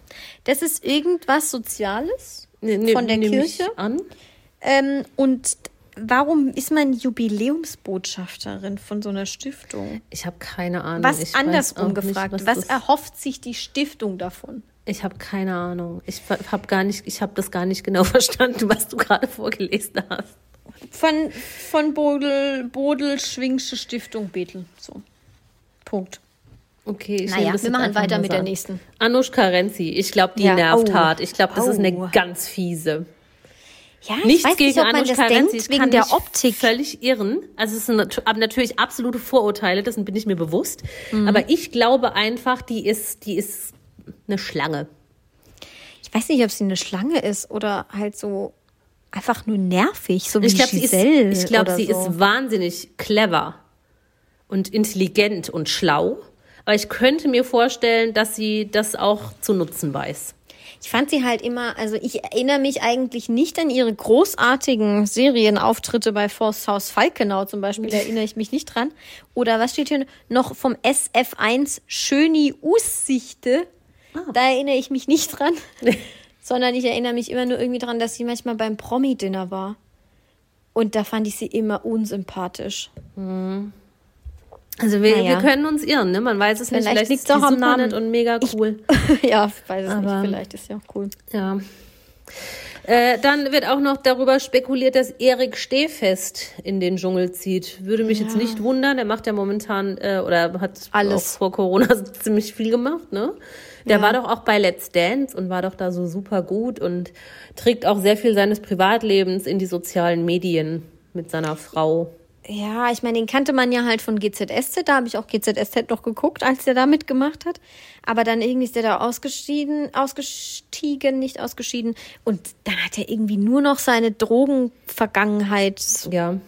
Das ist irgendwas Soziales Ne- ne- von der Kirche. An. Ähm, und warum ist man Jubiläumsbotschafterin von so einer Stiftung? Ich habe keine Ahnung. Was ich andersrum auch nicht, gefragt, was was, erhofft sich die Stiftung davon? Ich habe keine Ahnung. Ich habe gar nicht, ich habe das gar nicht genau verstanden, was du gerade vorgelesen hast. Von, von Bodel, Bodelschwingsche Stiftung Bethel. So. Punkt. Okay, ich Naja, wir machen weiter mit der an. nächsten. Anushka Renzi, ich glaube, die Ja, nervt au. hart. Ich glaube, das ist Au. eine ganz fiese. Ja, ich Nichts weiß gegen nicht, ob man Anushka das Renzi. denkt, Ich wegen kann der Optik. völlig irren. Also es sind natürlich absolute Vorurteile, dessen bin ich mir bewusst. Mhm. Aber ich glaube einfach, die ist, die ist eine Schlange. Ich weiß nicht, ob sie eine Schlange ist oder halt so einfach nur nervig, so wie Ich glaube, sie, ist, Giselle ich glaub, oder sie so. ist wahnsinnig clever und intelligent und schlau. Aber ich könnte mir vorstellen, dass sie das auch zu nutzen weiß. Ich fand sie halt immer, also ich erinnere mich eigentlich nicht an ihre großartigen Serienauftritte bei Forst Haus Falkenau zum Beispiel, da erinnere ich mich nicht dran. Oder was steht hier noch vom SF1 Schöni Ussichte? Ah. Da erinnere ich mich nicht dran. Sondern ich erinnere mich immer nur irgendwie dran, dass sie manchmal beim Promi-Dinner war. Und da fand ich sie immer unsympathisch. Also wir, Naja. wir können uns irren, ne? Man weiß es nicht. Vielleicht Vielleicht liegt's ist die auch am Namen. und mega cool. ja, ich weiß es Aber- nicht. Vielleicht ist ja auch cool. Ja. Äh, dann wird auch noch darüber spekuliert, dass Erik Stehfest in den Dschungel zieht. Würde mich jetzt nicht wundern. Er macht ja momentan äh, oder hat Alles. vor Corona ziemlich viel gemacht, ne? Der Ja. war doch auch bei Let's Dance und war doch da so super gut und trägt auch sehr viel seines Privatlebens in die sozialen Medien mit seiner Frau. Ja, ich meine, den kannte man ja halt von GZSZ. Da habe ich auch GZSZ noch geguckt, als der da mitgemacht hat. Aber dann irgendwie ist der da ausgestiegen, ausgestiegen, nicht ausgeschieden. Und dann hat er irgendwie nur noch seine Drogenvergangenheit Ja.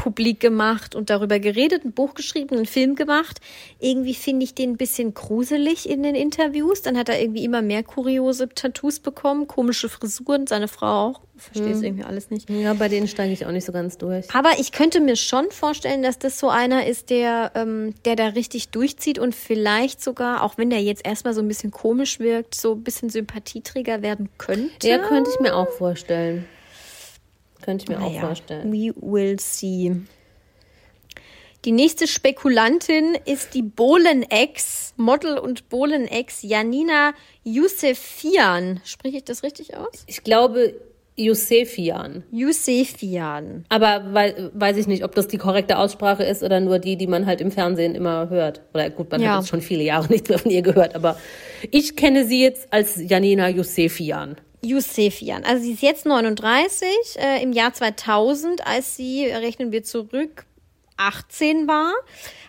Publik gemacht und darüber geredet, ein Buch geschrieben, einen Film gemacht. Irgendwie finde ich den ein bisschen gruselig in den Interviews. Dann hat er irgendwie immer mehr kuriose Tattoos bekommen, komische Frisuren, seine Frau auch. Verstehe es irgendwie alles nicht. Ja, bei denen steige ich auch nicht so ganz durch. Aber ich könnte mir schon vorstellen, dass das so einer ist, der, ähm, der da richtig durchzieht und vielleicht sogar, auch wenn der jetzt erstmal so ein bisschen komisch wirkt, so ein bisschen Sympathieträger werden könnte. Ja, könnte ich mir auch vorstellen. Könnte ich mir auch Naja, vorstellen. We will see. Die nächste Spekulantin ist die Bohlen-Ex, Model und Bohlen-Ex Janina Yusefian. Spreche ich das richtig aus? Ich glaube, Josefian. Yusefian. Aber wei weiß ich nicht, ob das die korrekte Aussprache ist oder nur die, die man halt im Fernsehen immer hört. Oder gut, man Ja. hat jetzt schon viele Jahre nichts mehr von ihr gehört, aber ich kenne sie jetzt als Janina Josefian. Yusefian. Also sie ist jetzt 39, äh, im Jahr 2000, als sie, rechnen wir zurück, 18 war,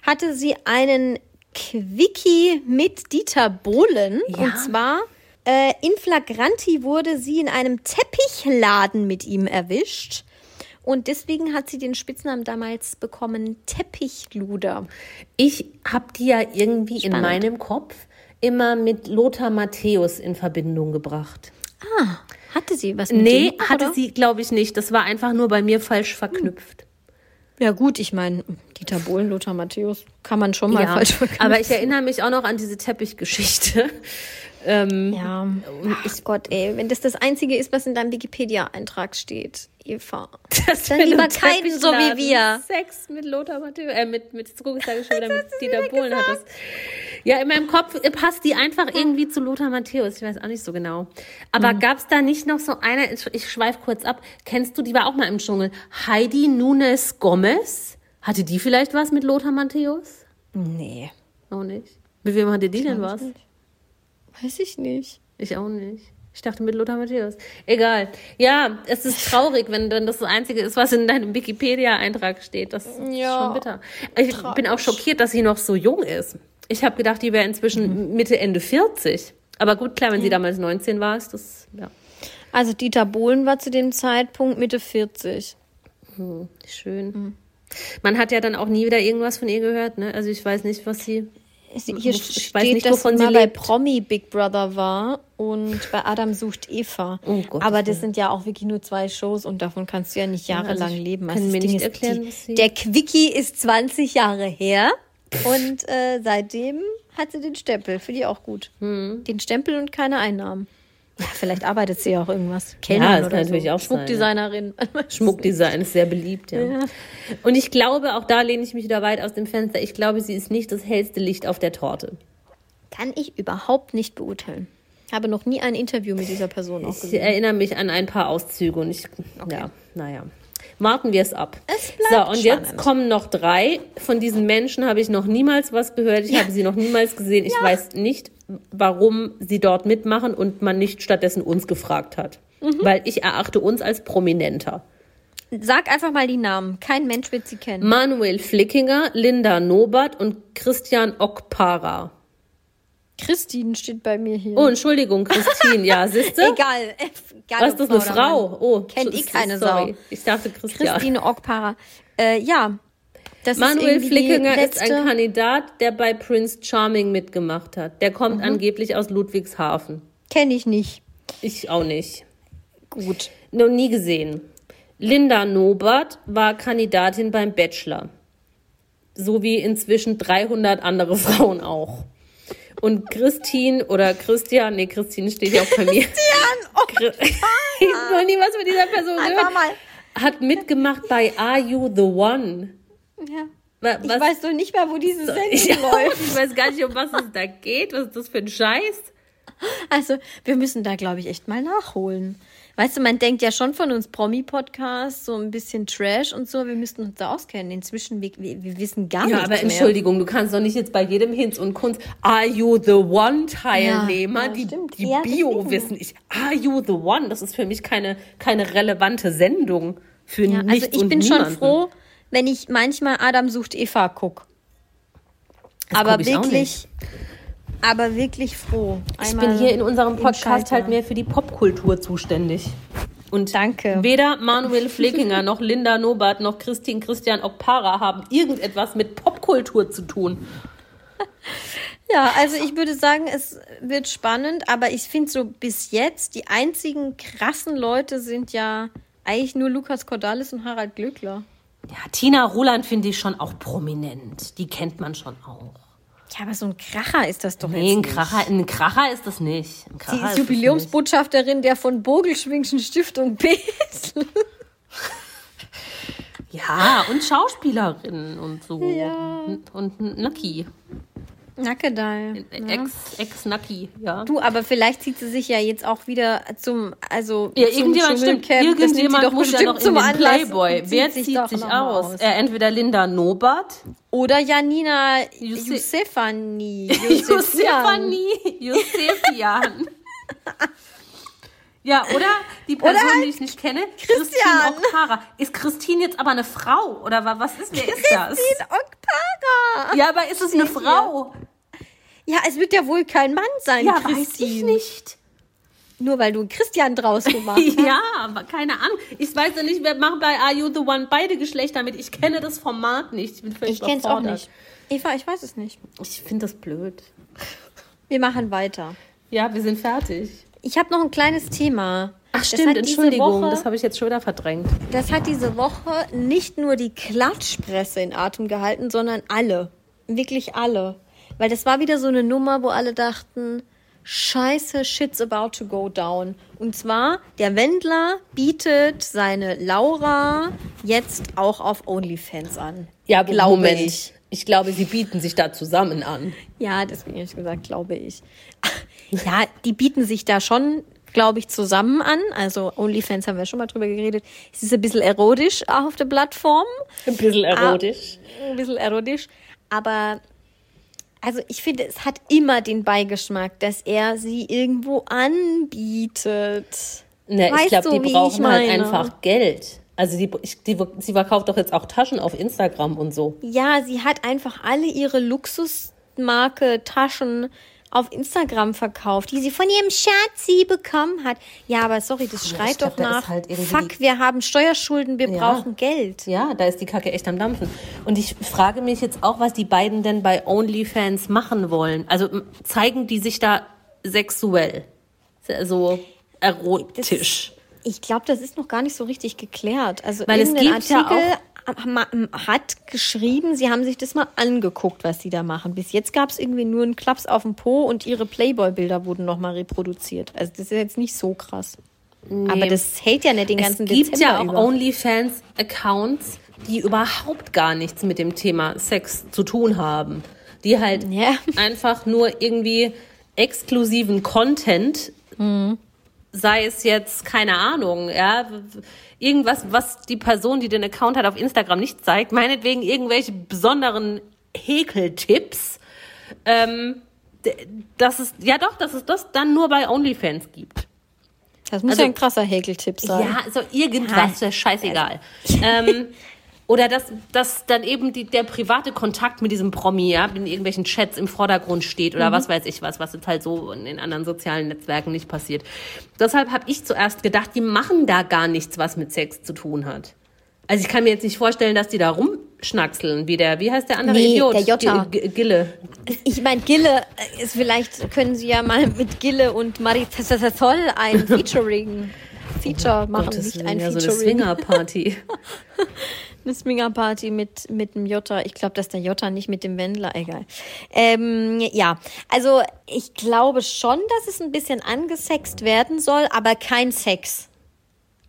hatte sie einen Quickie mit Dieter Bohlen. Ja. Und zwar äh, in Flagranti wurde sie in einem Teppichladen mit ihm erwischt. Und deswegen hat sie den Spitznamen damals bekommen, Teppichluder. Ich habe die ja irgendwie in Spannend. meinem Kopf immer mit Lothar Matthäus in Verbindung gebracht. Hatte sie was mit Nee, dem, hatte oder? sie, glaube ich, nicht. Das war einfach nur bei mir falsch verknüpft. Ja gut, ich meine, Dieter Bohlen, Lothar Matthäus, kann man schon mal falsch verknüpfen. aber ich erinnere mich auch noch an diese Teppichgeschichte. Ähm, Ja. Ach Gott, ey, wenn das das Einzige ist, was in deinem Wikipedia-Eintrag steht, Eva. Das Dann lieber keinen so wie wir. Sex mit Lothar Matthäus, äh, mit, mit, ich, sage ich schon wieder, mit Dieter Bohlen hat das. Ja, in meinem Kopf äh, passt die einfach irgendwie zu Lothar Matthäus. Ich weiß auch nicht so genau. Aber gab's da nicht noch so eine, ich, ich schweife kurz ab, kennst du, die war auch mal im Dschungel, Heidi Nunes Gomez? Hatte die vielleicht was mit Lothar Matthäus? Nee. Auch nicht. Mit wem hatte die denn was? Weiß ich nicht. Ich auch nicht. Ich dachte mit Lothar Matthäus. Egal. Ja, es ist traurig, wenn dann das das Einzige ist, was in deinem Wikipedia-Eintrag steht. Das ist Ja, schon bitter. Ich bin auch schockiert, dass sie noch so jung ist. Ich habe gedacht, die wäre inzwischen Mitte, Ende 40. Aber gut, klar, wenn sie damals 19 war, ist das, ja, Also Dieter Bohlen war zu dem Zeitpunkt Mitte 40. schön. Man hat ja dann auch nie wieder irgendwas von ihr gehört, ne? Also ich weiß nicht, was sie. Hier ich steht, weiß nicht, dass sie mal bei. Promi Big Brother war und bei Adam sucht Eva. Oh Gott, Aber das sind ja auch wirklich nur zwei Shows und davon kannst du ja nicht jahrelang also leben. das mir Ding nicht ist, erklären, die, was sie- der Quickie ist 20 Jahre her und äh, seitdem hat sie den Stempel. Finde ich auch gut. Hm. Den Stempel und keine Einnahmen. Ja, vielleicht arbeitet sie ja auch irgendwas. Kellnerin das oder kann natürlich so. auch ja. Schmuckdesignerin. Schmuckdesign ist sehr beliebt, ja. Und ich glaube, auch da lehne ich mich wieder weit aus dem Fenster, ich glaube, sie ist nicht das hellste Licht auf der Torte. Kann ich überhaupt nicht beurteilen. Habe noch nie ein Interview mit dieser Person auch Ich gesehen. erinnere mich an ein paar Auszüge und ich, ja, naja. Warten wir es ab. Es so, bleibt und jetzt spannend. kommen noch drei. Von diesen Menschen habe ich noch niemals was gehört. Ich habe sie noch niemals gesehen. Ich weiß nicht, warum sie dort mitmachen und man nicht stattdessen uns gefragt hat. Mhm. Weil ich erachte uns als prominenter. Sag einfach mal die Namen. Kein Mensch wird sie kennen. Manuel Flickinger, Linda Nobert und Christian Okpara. Christine steht bei mir hier. Oh, Entschuldigung, Christine. Ja, siehste? Egal. Egal Was ist das, eine Frau? Mann. Oh, Kennt eh so- keine sorry. Sau. Ich dachte Christian. Christine Ockpara. Äh, ja. Das Manuel ist Flickinger letzte... ist ein Kandidat, der bei Prince Charming mitgemacht hat. Der kommt Mhm. angeblich aus Ludwigshafen. Kenne ich nicht. Ich auch nicht. Gut. Noch nie gesehen. Linda Nobert war Kandidatin beim Bachelor. So wie inzwischen 300 andere Frauen auch. Und Christine oder Christian, nee, Christine steht ja auch bei mir. Christian! ich habe noch nie was mit dieser Person gehört. mal. Hat mitgemacht bei Are You the One? Ja. Wa- Ich Was, weiß doch nicht mehr, wo diese Sendung ich, läuft. ich weiß gar nicht, um was es da geht. Was ist das für ein Scheiß? Also, wir müssen da, glaube ich, echt mal nachholen. Weißt du, man denkt ja schon von uns Promi-Podcasts so ein bisschen Trash und so. Wir müssten uns da auskennen. Inzwischen, wir, wir, wissen gar Ja, nichts aber mehr. Entschuldigung, du kannst doch nicht jetzt bei jedem Hinz und Kunst Are You the One Teilnehmer, Ja, ja, die stimmt. die Ja, Bio deswegen. wissen. Ich Are You the One, das ist für mich keine keine relevante Sendung für Ja, nichts also ich bin niemanden. schon froh, wenn ich manchmal Adam sucht Eva guck. Das Aber wirklich, aber wirklich froh. Ich bin hier in unserem Podcast halt mehr für die Popkultur zuständig. Und Danke. weder Manuel Flickinger noch Linda Nobert noch Christine Christian Okpara haben irgendetwas mit Popkultur zu tun. Ja, also ich würde sagen, es wird spannend, aber ich finde so bis jetzt, die einzigen krassen Leute sind ja eigentlich nur Lukas Cordalis und Harald Glückler. Ja, Tina Roland finde ich schon auch prominent. Die kennt man schon auch. Ja, aber so ein Kracher ist das doch Nee, jetzt ein nicht. Kracher, ein Kracher ist das nicht. Sie ist das Jubiläumsbotschafterin der von Bogelschwingschen Stiftung nicht. Ja, und Schauspielerin und so. Ja. Und, und Nucky. Nackedei. Ex, Ex-Nucky, ja. Du, aber vielleicht zieht sie sich ja jetzt auch wieder zum, also Ja, zum irgendjemand stimmt. Irgendjemand doch muss ja noch in zum den Playboy. Wer zieht sich noch mal aus? Äh, entweder Linda Nobert, Oder Janina Jose- Josefani. Josephanie, Josefian. Ja, oder die Person, Oder halt die ich nicht kenne, Christian. Christine Okpara. Ist Christine jetzt aber eine Frau? Oder wa- was ist, wer ist das? Christine Okpara. Ja, aber ist es eine? Frau? Ja, es wird ja wohl kein Mann sein, Ja, Christine. weiß ich nicht. Nur weil du Christian draus gemacht hast. Ja, aber keine Ahnung. Ich weiß ja nicht, wer macht bei Are You the One beide Geschlechter mit. Ich kenne das Format nicht. Ich bin völlig Ich kenn's auch überfordert. nicht. Eva, ich weiß es nicht. Ich finde das blöd. Wir machen weiter. Ja, wir sind fertig. Ich habe noch ein kleines Thema. Ach Das stimmt, diese Entschuldigung, Woche- das habe ich jetzt schon wieder verdrängt. Das hat diese Woche nicht nur die Klatschpresse in Atem gehalten, sondern alle. Wirklich alle. Weil das war wieder so eine Nummer, wo alle dachten, scheiße, shit's about to go down. Und zwar, der Wendler bietet seine Laura jetzt auch auf OnlyFans an. Ja, glaube Moment. ich. Ich glaube, sie bieten sich da zusammen an. Ja, deswegen habe ich gesagt, glaube ich. Ja, die bieten sich da schon, glaube ich, zusammen an. Also OnlyFans haben wir schon mal drüber geredet. Es ist ein bisschen erotisch auf der Plattform. Ein bisschen erotisch. Ein bisschen erotisch. Aber also ich finde, es hat immer den Beigeschmack, dass er sie irgendwo anbietet. Ich Weißt glaube, du, die ich brauchen halt einfach Geld. Also die, ich, die, sie verkauft doch jetzt auch Taschen auf Instagram und so. Ja, sie hat einfach alle ihre Luxusmarke Taschen auf Instagram verkauft, die sie von ihrem Schatzi bekommen hat. Ja, aber sorry, das Ja, schreit glaub, doch ist nach, halt fuck, wir haben Steuerschulden, wir Ja. brauchen Geld. Ja, da ist die Kacke echt am Dampfen. Und ich frage mich jetzt auch, was die beiden denn bei OnlyFans machen wollen. Also zeigen die sich da sexuell? So erotisch. Ich glaube, das ist noch gar nicht so richtig geklärt. Also Weil es gibt ja Artikel ma- hat geschrieben, sie haben sich das mal angeguckt, was sie da machen. Bis jetzt gab es irgendwie nur einen Klaps auf dem Po und ihre Playboy-Bilder wurden nochmal reproduziert. Also das ist jetzt nicht so krass. Aber das hält ja nicht den Es ganzen gibt Dezember ja auch. OnlyFans-Accounts, die überhaupt gar nichts mit dem Thema Sex zu tun haben. Die halt Ja. einfach nur irgendwie exklusiven Content, Mhm. Sei es jetzt, keine Ahnung, ja, irgendwas, was die Person, die den Account hat, auf Instagram nicht zeigt, meinetwegen irgendwelche besonderen Häkeltipps, ähm, dass es, ja doch, dass es das dann nur bei OnlyFans gibt. Das muss also- ja ein krasser Häkeltipp sein. Ja, also irgendwas, ist scheißegal. ähm, oder dass, dass dann eben die, der private Kontakt mit diesem Promi, ja, in irgendwelchen Chats im Vordergrund steht oder was weiß ich was, was jetzt halt so in den anderen sozialen Netzwerken nicht passiert. Deshalb habe ich zuerst gedacht, die machen da gar nichts, was mit Sex zu tun hat. Also ich kann mir jetzt nicht vorstellen, dass die da rumschnackseln, wie der, wie heißt der andere Nee, Idiot? der Jota. G- Gille. Ich meine, Gille ist vielleicht, können sie ja mal mit Gille und Maritasol ein Featuring. Feature machen, Gottes nicht ein Willen, ja, so eine Featuring. Swingerparty. Eine Swingerparty mit, mit dem Jota. Ich glaube, dass der Jota nicht mit dem Wendler, egal. Ähm, ja, also ich glaube schon, dass es ein bisschen angesext werden soll, aber kein Sex.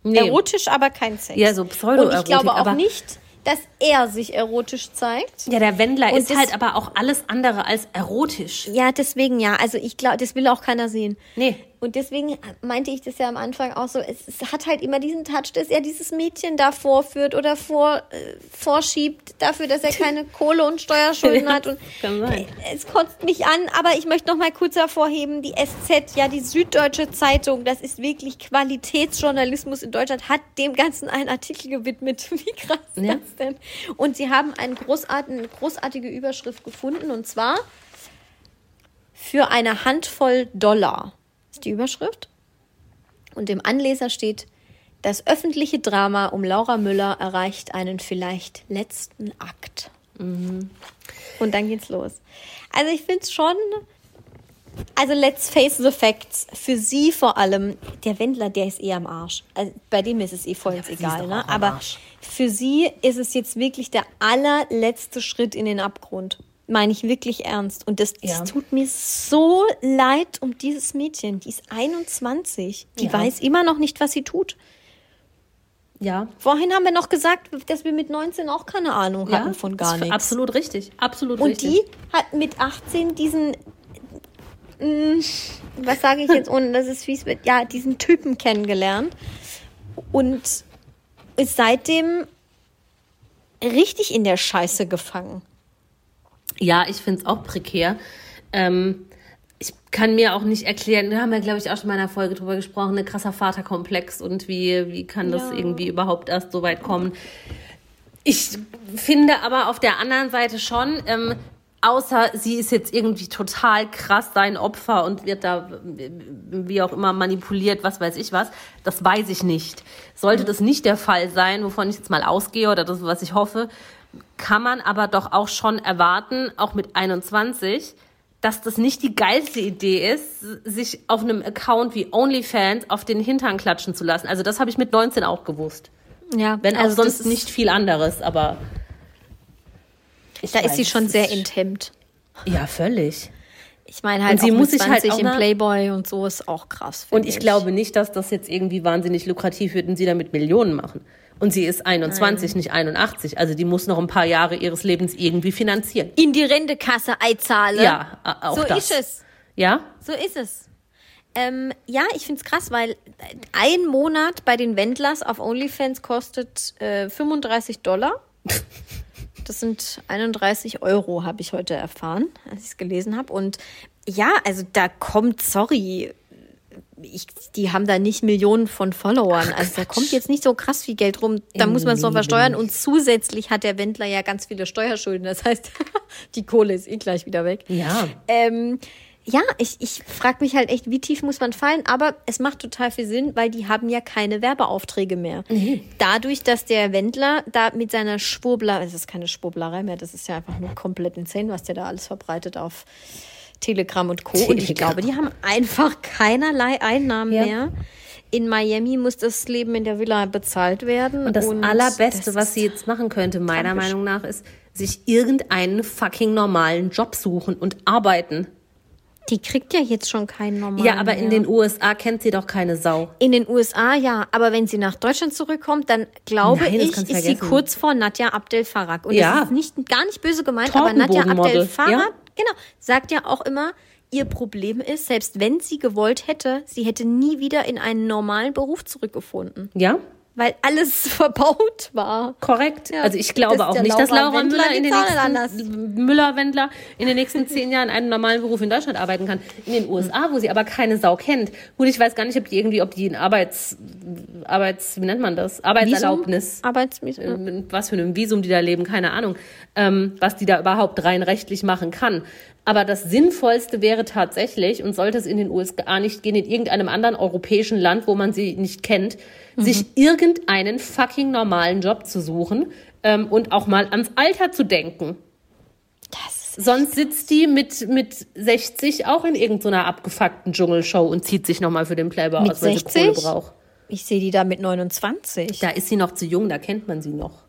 Nee. Erotisch, aber kein Sex. Ja, so Und Pseudo-Erotik, ich glaube auch nicht, dass er sich erotisch zeigt. Ja, der Wendler Und ist halt aber auch alles andere als erotisch. Ja, deswegen ja. Also ich glaube, das will auch keiner sehen. Nee. Und deswegen meinte ich das ja am Anfang auch so, es, es hat halt immer diesen Touch, dass er dieses Mädchen da vorführt oder vor, äh, vorschiebt, dafür, dass er keine Kohle und Steuerschulden Ja, hat. Und sein. es kotzt mich an, aber ich möchte noch mal kurz hervorheben, die SZ, ja die Süddeutsche Zeitung, das ist wirklich Qualitätsjournalismus in Deutschland, hat dem Ganzen einen Artikel gewidmet. Wie krass Ja. das denn? Und sie haben einen großartigen, eine großartige Überschrift gefunden und zwar für eine Handvoll Dollar ist die Überschrift. Und im Anleser steht, das öffentliche Drama um Laura Müller erreicht einen vielleicht letzten Akt. Und dann geht's los. Also ich finde es schon, also let's face the facts, für sie vor allem, der Wendler, der ist eh am Arsch. Also bei dem ist es eh voll ins sie ist egal, ne? Aber Arsch. für sie ist es jetzt wirklich der allerletzte Schritt in den Abgrund. Meine ich wirklich ernst. Und das, das Ja. tut mir so leid um dieses Mädchen. Die ist 21. Die Ja. weiß immer noch nicht, was sie tut. Ja. Vorhin haben wir noch gesagt, dass wir mit 19 auch keine Ahnung hatten von gar nichts. Absolut richtig. Absolut Und richtig. die hat mit 18 diesen, mm, was sage ich jetzt, ohne dass es fies wird, ja, diesen Typen kennengelernt und ist seitdem richtig in der Scheiße gefangen. Ja, ich finde es auch prekär. Ähm, ich kann mir auch nicht erklären, da haben wir, glaube ich, auch schon mal in einer Folge drüber gesprochen, ein krasser Vaterkomplex und wie, wie kann das Ja. irgendwie überhaupt erst so weit kommen. Ich finde aber auf der anderen Seite schon, ähm, außer sie ist jetzt irgendwie total krass sein Opfer und wird da wie auch immer manipuliert, was weiß ich was, das weiß ich nicht. Sollte das nicht der Fall sein, wovon ich jetzt mal ausgehe oder das, was ich hoffe, kann man aber doch auch schon erwarten, auch mit 21, dass das nicht die geilste Idee ist, sich auf einem Account wie OnlyFans auf den Hintern klatschen zu lassen. Also das habe ich mit 19 auch gewusst. Ja, Wenn auch also das sonst ist- nicht viel anderes, aber. Ich Da ist weiß, sie schon sehr ist- enthemmt. Ja, völlig. Ich meine halt Und sie auch muss sich halt 20 auch im Playboy und so ist auch krass. Und finde ich glaube nicht, dass das jetzt irgendwie wahnsinnig lukrativ wird und sie damit Millionen machen. Und sie ist 21, nicht 81. Also die muss noch ein paar Jahre ihres Lebens irgendwie finanzieren. In die Rentekasse einzahle. Ja, auch so das. ist es. Ja? So ist es. Ähm, ja, ich find's krass, weil ein Monat bei den Wendlers auf OnlyFans kostet äh, 35 Dollar. Das sind 31 Euro, habe ich heute erfahren, als ich es gelesen habe. Und ja, also da kommt, sorry, ich, die haben da nicht Millionen von Followern. Also da kommt jetzt nicht so krass viel Geld rum. Da muss man es noch versteuern. Und zusätzlich hat der Wendler ja ganz viele Steuerschulden. Das heißt, die Kohle ist eh gleich wieder weg. Ja. Ähm, ja, ich, ich frage mich halt echt, wie tief muss man fallen, aber es macht total viel Sinn, weil die haben ja keine Werbeaufträge mehr. Dadurch, dass der Wendler da mit seiner Schwurbler, es ist keine Schwurblerei mehr, das ist ja einfach nur komplett insane, was der da alles verbreitet auf Telegram und Co. Und ich Telegram. glaube, die haben einfach keinerlei Einnahmen Ja. mehr. In Miami muss das Leben in der Villa bezahlt werden. Und das Allerbeste, das was sie jetzt machen könnte, meiner Meinung nach, ist, sich irgendeinen fucking normalen Job suchen und arbeiten. Die kriegt ja jetzt schon keinen normalen. Ja, aber in mehr. den USA kennt sie doch keine Sau. In den USA ja, aber wenn sie nach Deutschland zurückkommt, dann glaube Nein, ich, ist sie kurz vor Nadja Abdel Farag. Und Ja. das ist nicht, gar nicht böse gemeint, aber Nadja Abdel Farag, ja. Genau, sagt ja auch immer, ihr Problem ist, selbst wenn sie gewollt hätte, sie hätte nie wieder in einen normalen Beruf zurückgefunden, Ja? Weil alles verbaut war. Korrekt. Ja, also ich glaube auch nicht, dass Laura Laura Wendler Müller in den nächsten Müller-Wendler in den nächsten zehn Jahren einen normalen Beruf in Deutschland arbeiten kann. In den USA, wo sie aber keine Sau kennt. Gut, ich weiß gar nicht, ob die irgendwie, ob die ein Arbeits, Arbeits, wie nennt man das? Arbeitserlaubnis. Arbeitsvisum. äh, mit was für einem Visum die da leben, keine Ahnung, ähm, was die da überhaupt rein rechtlich machen kann. Aber das Sinnvollste wäre tatsächlich, und sollte es in den USA nicht gehen, in irgendeinem anderen europäischen Land, wo man sie nicht kennt, sich irgendeinen fucking normalen Job zu suchen ähm, und auch mal ans Alter zu denken. Das Sonst sitzt die mit, mit 60 auch in irgendeiner abgefuckten Dschungelshow und zieht sich nochmal für den Playboy Mit aus, weil sie 60? Kohle braucht. ich sehe die da mit 29. Da ist sie noch zu jung, da kennt man sie noch.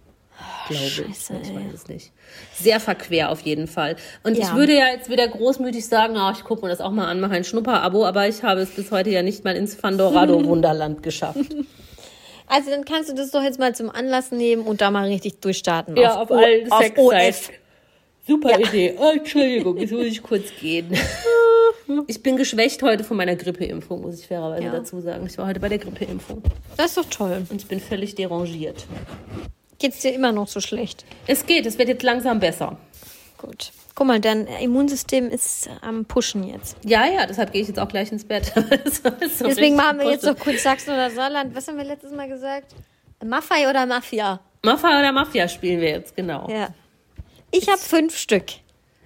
Glaube ich. Scheiße, Ich weiß es nicht. Sehr verquer auf jeden Fall. Und ich Ja. würde ja jetzt wieder großmütig sagen, ah, ich gucke mir das auch mal an, mache ein Schnupper-Abo, aber ich habe es bis heute ja nicht mal ins Fandorado-Wunderland geschafft. Also dann kannst du das doch jetzt mal zum Anlass nehmen und da mal richtig durchstarten. Ja, auf allen auf Sexsites. OF. Super Idee. Oh, Entschuldigung, jetzt muss ich kurz gehen. Ich bin geschwächt heute von meiner Grippeimpfung, muss ich fairerweise Ja. dazu sagen. Ich war heute bei der Grippeimpfung Das ist doch toll. und ich bin völlig derangiert. Geht's dir immer noch so schlecht? Es geht, es wird jetzt langsam besser. Gut. Guck mal, dein Immunsystem ist am Pushen jetzt. Ja, ja, deshalb gehe ich jetzt auch gleich ins Bett. So Deswegen machen wir jetzt noch kurz Sachsen oder Saarland. Was haben wir letztes Mal gesagt? Maffei oder Mafia? Mafia oder Mafia spielen wir jetzt, genau. Ja. Ich habe fünf Stück.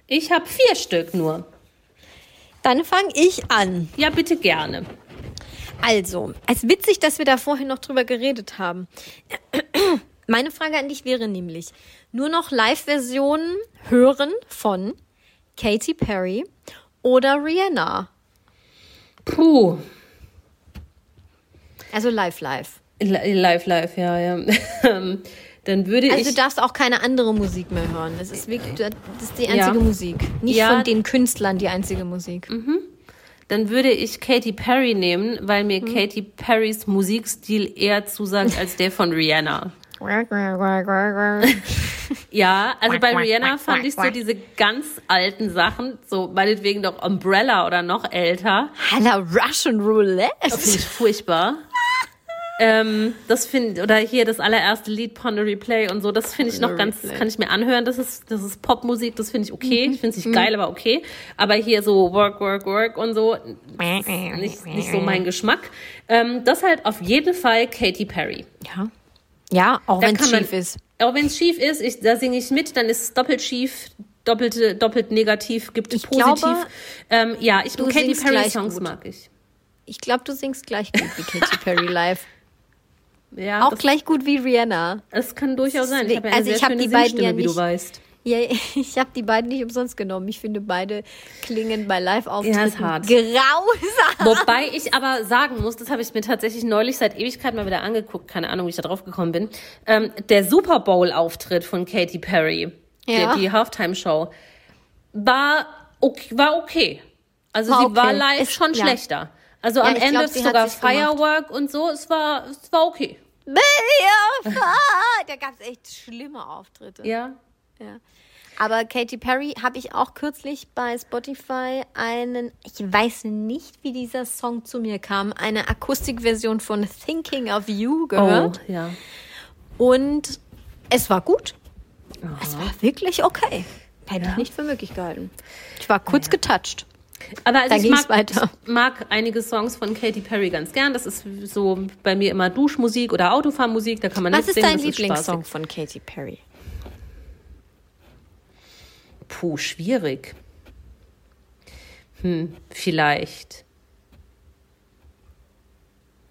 Ich habe vier Stück nur. Dann fange ich an. Ja, bitte gerne. Also, es ist witzig, dass wir da vorhin noch drüber geredet haben. Meine Frage an dich wäre nämlich, nur noch Live-Versionen hören von Katy Perry oder Rihanna? Puh. Also live, live. Li- Live, live, ja, ja. Dann würde Also ich. du darfst auch keine andere Musik mehr hören. Das ist wirklich, das ist die einzige Ja. Musik. Nicht Ja. von den Künstlern die einzige Musik. Dann würde ich Katy Perry nehmen, weil Mhm. mir Katy Perrys Musikstil eher zusagt als der von Rihanna. Ja, also bei Rihanna fand ich so diese ganz alten Sachen, so meinetwegen doch Umbrella oder noch älter, Halla Russian Roulette. finde ich furchtbar. ähm, das finde oder hier das allererste Lied Ponder Replay und so, das finde ich noch ganz, Replay. kann ich mir anhören. Das ist, das ist Popmusik, das finde ich okay. Ich finde es nicht geil, aber okay. Aber hier so Work, Work, Work und so, das nicht, nicht so mein Geschmack. Ähm, das halt auf jeden Fall Katy Perry. Ja. Ja, auch wenn es schief ist. Auch wenn es schief ist, ich, da singe ich mit, dann ist es doppelt schief, doppelte, doppelt negativ, gibt es Ich positiv. glaube, ähm, ja, ich du Katy Perry Songs gut. mag ich. Ich glaube, du singst gleich gut wie Katy Perry live. Ja, Auch gleich gut wie Rihanna. das kann durchaus sein. Ich habe ja Also ich sehr hab schöne die beiden ja wie du nicht- weißt. Ja, ich habe die beiden nicht umsonst genommen. Ich finde, beide klingen bei Live-Auftritten Ja, grausam. Wobei ich aber sagen muss, das habe ich mir tatsächlich neulich seit Ewigkeit mal wieder angeguckt, keine Ahnung, wie ich da drauf gekommen bin. Ähm, der Super Bowl-Auftritt von Katy Perry, Ja. der, die Halftime-Show, war okay, war okay. Also War sie war okay. live Ist- schon ja. schlechter. Also Ja, am Ende glaub, sogar sich's gemacht. Firework und so, es war, es war okay. Da gab es echt schlimme Auftritte. Ja. Ja. Aber Katy Perry habe ich auch kürzlich bei Spotify einen, ich weiß nicht, wie dieser Song zu mir kam, eine Akustikversion von Thinking of You gehört. Oh, ja. Und es war gut. Es war wirklich okay. Hätte ich nicht für möglich gehalten. Ich war kurz getoucht. Aber also ich mag, weiter. ich mag einige Songs von Katy Perry ganz gern. Das ist so bei mir immer Duschmusik oder Autofahrmusik. Da kann man Was ist singen, dein Lieblingssong von Katy Perry? Puh, schwierig. Hm, vielleicht.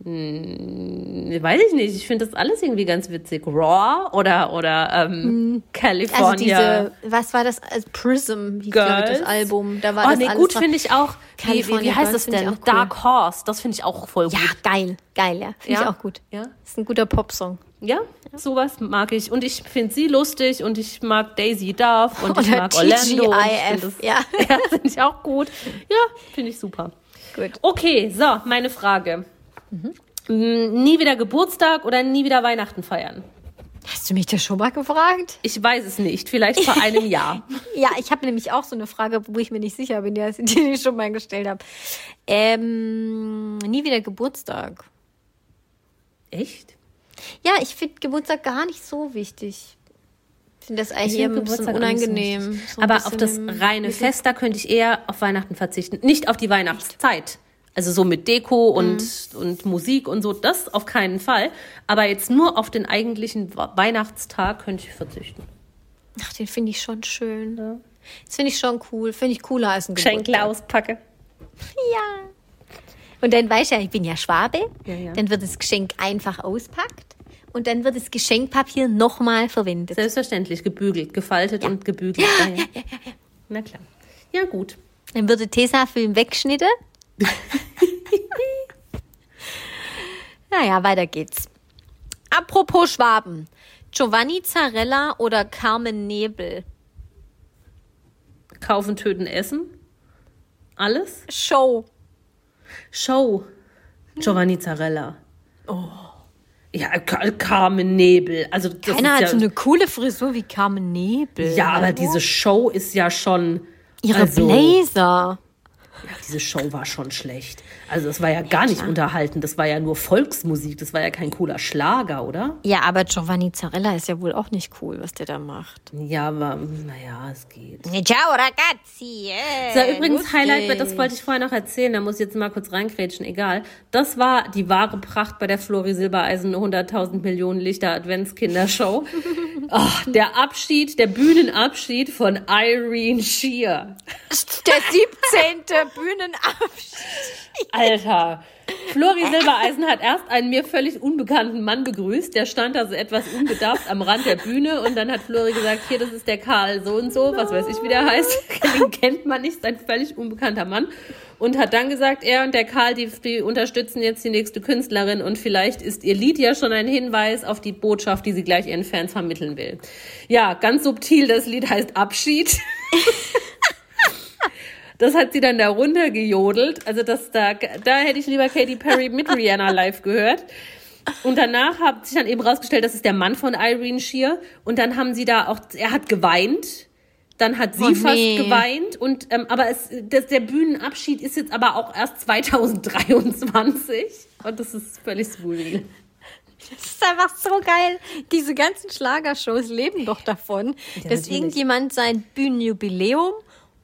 Hm, weiß ich nicht. Ich finde das alles irgendwie ganz witzig. Raw oder, oder ähm, California. Also diese, was war das? Also Prism, hieß ich das Girls. Album. Da war oh das nee, gut finde ich auch. Wie, wie, California wie heißt Girls das denn? cool. Dark Horse. Das finde ich auch voll Ja, gut. geil, geil, ja. Finde Ja? ich auch gut. Ja? Ist ein guter Popsong. Ja, sowas mag ich. Und ich finde sie lustig und ich mag Daisy Duff und ich Oder mag Orlando. und ich TGIF, das- ja. ja finde ich auch gut. Ja, finde ich super. Gut. Okay, so, meine Frage. Mhm. Nie wieder Geburtstag oder nie wieder Weihnachten feiern? Hast du mich das schon mal gefragt? Ich weiß es nicht, vielleicht vor einem Jahr. Ja, ich habe nämlich auch so eine Frage, wo ich mir nicht sicher bin, die, ich schon mal gestellt habe. Ähm, nie wieder Geburtstag. Echt? Ja, ich finde Geburtstag gar nicht so wichtig. Ich finde das eigentlich find ein bisschen so unangenehm. So ein Aber bisschen auf das reine Fest, da könnte ich eher auf Weihnachten verzichten. Nicht auf die Weihnachtszeit. Also so mit Deko und, Mhm. und Musik und so, das auf keinen Fall. Aber jetzt nur auf den eigentlichen Weihnachtstag könnte ich verzichten. Ach, den finde ich schon schön. Das finde ich schon cool. Finde ich cooler als ein Geschenke auspacke. Ja. Und dann weißt du ja, ich bin ja Schwabe. Ja, ja. Dann wird das Geschenk einfach auspackt. Und dann wird das Geschenkpapier nochmal verwendet. Selbstverständlich, gebügelt, gefaltet und gebügelt. Ja, ja. Na klar. Ja, gut. Dann wird der Tesafilm weggeschnitten. naja, weiter geht's. Apropos Schwaben. Giovanni Zarella oder Carmen Nebel? Kaufen, töten, essen. Alles. Show. Show. Giovanni Zarella. Oh. Ja, Carmen Nebel. Also das Keiner hat ja, so eine coole Frisur wie Carmen Nebel. Ja, aber Hallo? diese Show ist ja schon. Ihre also, Blazer. Ja, diese Show war schon schlecht. Also das war ja gar nicht unterhalten. Das war ja nur Volksmusik. Das war ja kein cooler Schlager, oder? Ja, aber Giovanni Zarella ist ja wohl auch nicht cool, was der da macht. Ja, aber naja, es geht. Ciao, ragazzi. eh, So, übrigens, lustig. Highlight, das wollte ich vorher noch erzählen, da muss ich jetzt mal kurz reingrätschen, egal. Das war die wahre Pracht bei der Flori Silbereisen 100.000 Millionen Lichter Adventskindershow. oh, der Abschied, der Bühnenabschied von Irene Shear. Der 17. Bühnenabschied. Alter. Flori Silbereisen hat erst einen mir völlig unbekannten Mann begrüßt. Der stand da so etwas unbedarft am Rand der Bühne und dann hat Flori gesagt, hier, das ist der Karl so und so, was weiß ich, wie der heißt. Den kennt man nicht, ist ein völlig unbekannter Mann. Und hat dann gesagt, er und der Karl, die, die unterstützen jetzt die nächste Künstlerin und vielleicht ist ihr Lied ja schon ein Hinweis auf die Botschaft, die sie gleich ihren Fans vermitteln will. Ja, ganz subtil, das Lied heißt Abschied. Das hat sie dann da runtergejodelt. Also das da, da hätte ich lieber Katy Perry mit Rihanna live gehört. Und danach hat sich dann eben rausgestellt, das ist der Mann von Irene Shear. Und dann haben sie da auch, er hat geweint. Dann hat sie Oh, fast nee. geweint. Und ähm, aber es, das, der Bühnenabschied ist jetzt aber auch erst 2023. Und das ist völlig skurril. Das ist einfach so geil. Diese ganzen Schlagershows leben doch davon, dass natürlich. irgendjemand sein Bühnenjubiläum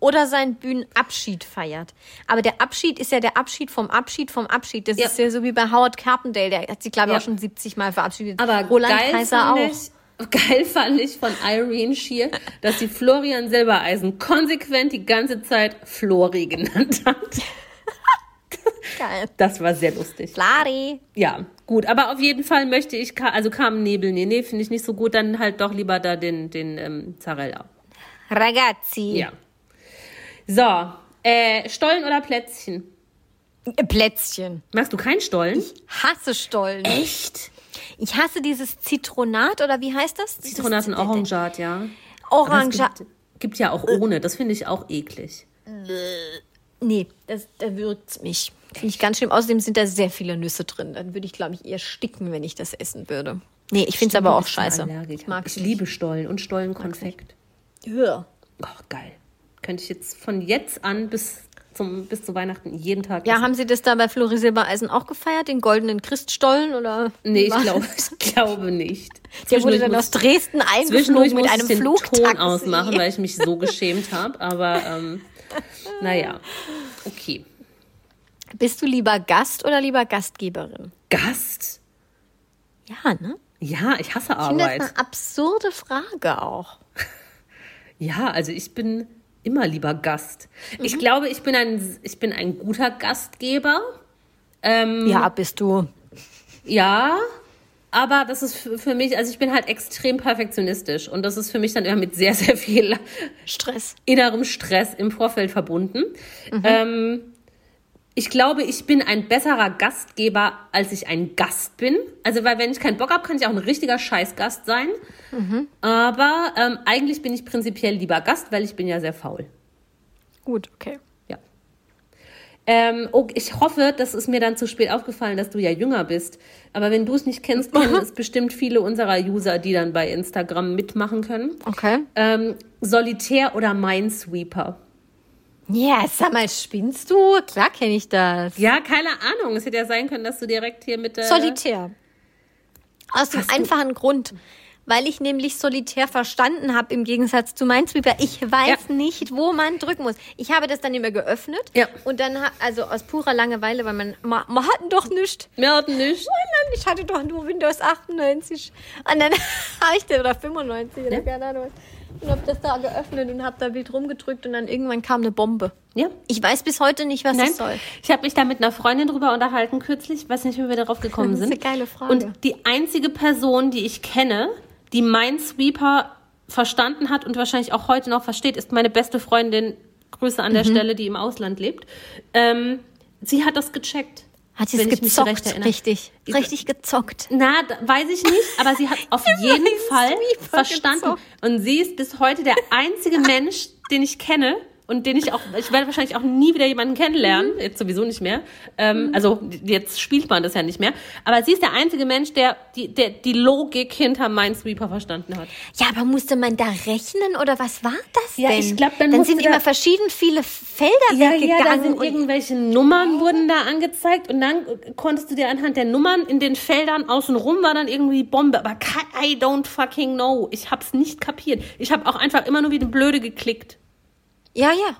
oder seinen Bühnenabschied feiert. Aber der Abschied ist ja der Abschied vom Abschied vom Abschied. Das Ja. ist ja so wie bei Howard Carpendale. Der hat sich, glaube ich, Ja. auch schon 70 Mal verabschiedet. Aber Roland geil Kaiser fand auch. Ich, geil fand ich von Irene Shear, dass sie Florian Silbereisen konsequent die ganze Zeit Flori genannt hat. Geil. Das war sehr lustig. Flari. Ja, gut. Aber auf jeden Fall möchte ich, also Carmen Nebel, nee, nee, finde ich nicht so gut. Dann halt doch lieber da den, den ähm, Zarella. Ragazzi. Ja. So, äh, Stollen oder Plätzchen? Äh, Plätzchen. Magst du keinen Stollen? Hasse Stollen. Echt? Ich hasse dieses Zitronat oder wie heißt das? Zitronat und Orangat, ja. Es gibt, gibt ja auch ohne. Das finde ich auch eklig. Nee, das, da würgt's mich. Finde ich ganz schlimm. Außerdem sind da sehr viele Nüsse drin. Dann würde ich, glaube ich, eher sticken, wenn ich das essen würde. Nee, ich finde es aber auch scheiße. Ich mag ich liebe Stollen und Stollenkonfekt. Ja. Oh, geil. Könnte ich jetzt von jetzt an bis zum bis zu Weihnachten jeden Tag Ja, essen. haben Sie das da bei Flori Silbereisen auch gefeiert, den goldenen Christstollen? Oder Nee, ich was? glaube, ich glaube nicht. Der wurde dann aus Dresden eingeflogen mit einem ich den Flugtaxi. Ton ausmachen, weil ich mich so geschämt habe. Aber ähm, naja, okay. Bist du lieber Gast oder lieber Gastgeberin? Gast? Ja, ne? Ja, ich hasse Ich finde das Arbeit. eine absurde Frage auch. Ja, also ich bin immer lieber Gast. Ich glaube, ich bin ein, ich bin ein guter Gastgeber. Ähm, Ja, bist du. ja, aber das ist für mich, also ich bin halt extrem perfektionistisch und das ist für mich dann immer mit sehr, sehr viel Stress. innerem Stress im Vorfeld verbunden. Ähm, ich glaube, ich bin ein besserer Gastgeber, als ich ein Gast bin. Also, weil wenn ich keinen Bock habe, kann ich auch ein richtiger Scheißgast sein. Aber ähm, eigentlich bin ich prinzipiell lieber Gast, weil ich bin ja sehr faul. Gut, okay. Ja. Ähm, oh, ich hoffe, das ist mir dann zu spät aufgefallen, dass du ja jünger bist. Aber wenn du es nicht kennst, kennen es bestimmt viele unserer User, die dann bei Instagram mitmachen können. Okay. Ähm, Solitär oder Minesweeper? Ja, sag mal, spinnst du? Klar kenne ich das. Ja, keine Ahnung. Es hätte ja sein können, dass du direkt hier mit der. Solitär. Aus dem du- einfachen Grund, weil ich nämlich Solitär verstanden habe im Gegensatz zu Minesweeper. Ich weiß Ja. nicht, wo man drücken muss. Ich habe das dann immer geöffnet Ja. und dann, also aus purer Langeweile, weil man, man, man hatten doch nichts. Wir hatten nicht. Nein, ich hatte doch nur Windows 98. Und dann habe ich den, oder 95, oder keine Ahnung. Und habe das da geöffnet und habe da wild rumgedrückt und dann irgendwann kam eine Bombe. Ja. Ich weiß bis heute nicht, was Nein, das soll. ich habe mich da mit einer Freundin drüber unterhalten kürzlich, weiß nicht, wie wir darauf gekommen Das ist sind. eine geile Frage. Und die einzige Person, die ich kenne, die Minesweeper verstanden hat und wahrscheinlich auch heute noch versteht, ist meine beste Freundin, Grüße an Mhm. der Stelle, die im Ausland lebt. Ähm, sie hat das gecheckt. Hat sie es gezockt, richtig. Ich- Richtig gezockt. Na, weiß ich nicht, aber sie hat auf jeden Fall verstanden. gezockt. Und sie ist bis heute der einzige Mensch, den ich kenne und den ich auch, ich werde wahrscheinlich auch nie wieder jemanden kennenlernen, jetzt sowieso nicht mehr. Ähm, Also jetzt spielt man das ja nicht mehr. Aber sie ist der einzige Mensch, der die, der die Logik hinter Minesweeper verstanden hat. Ja, aber musste man da rechnen oder was war das Ja, denn? ich glaub, dann dann sind da- immer verschieden viele Felder Ja, ja, weggegangen. da sind und irgendwelche Nummern wurden da angezeigt und dann konntest du dir anhand der Nummern in den Feldern außenrum war dann irgendwie Bombe. Aber I don't fucking know. Ich hab's nicht kapiert. Ich habe auch einfach immer nur wie eine Blöde geklickt. Ja, ja.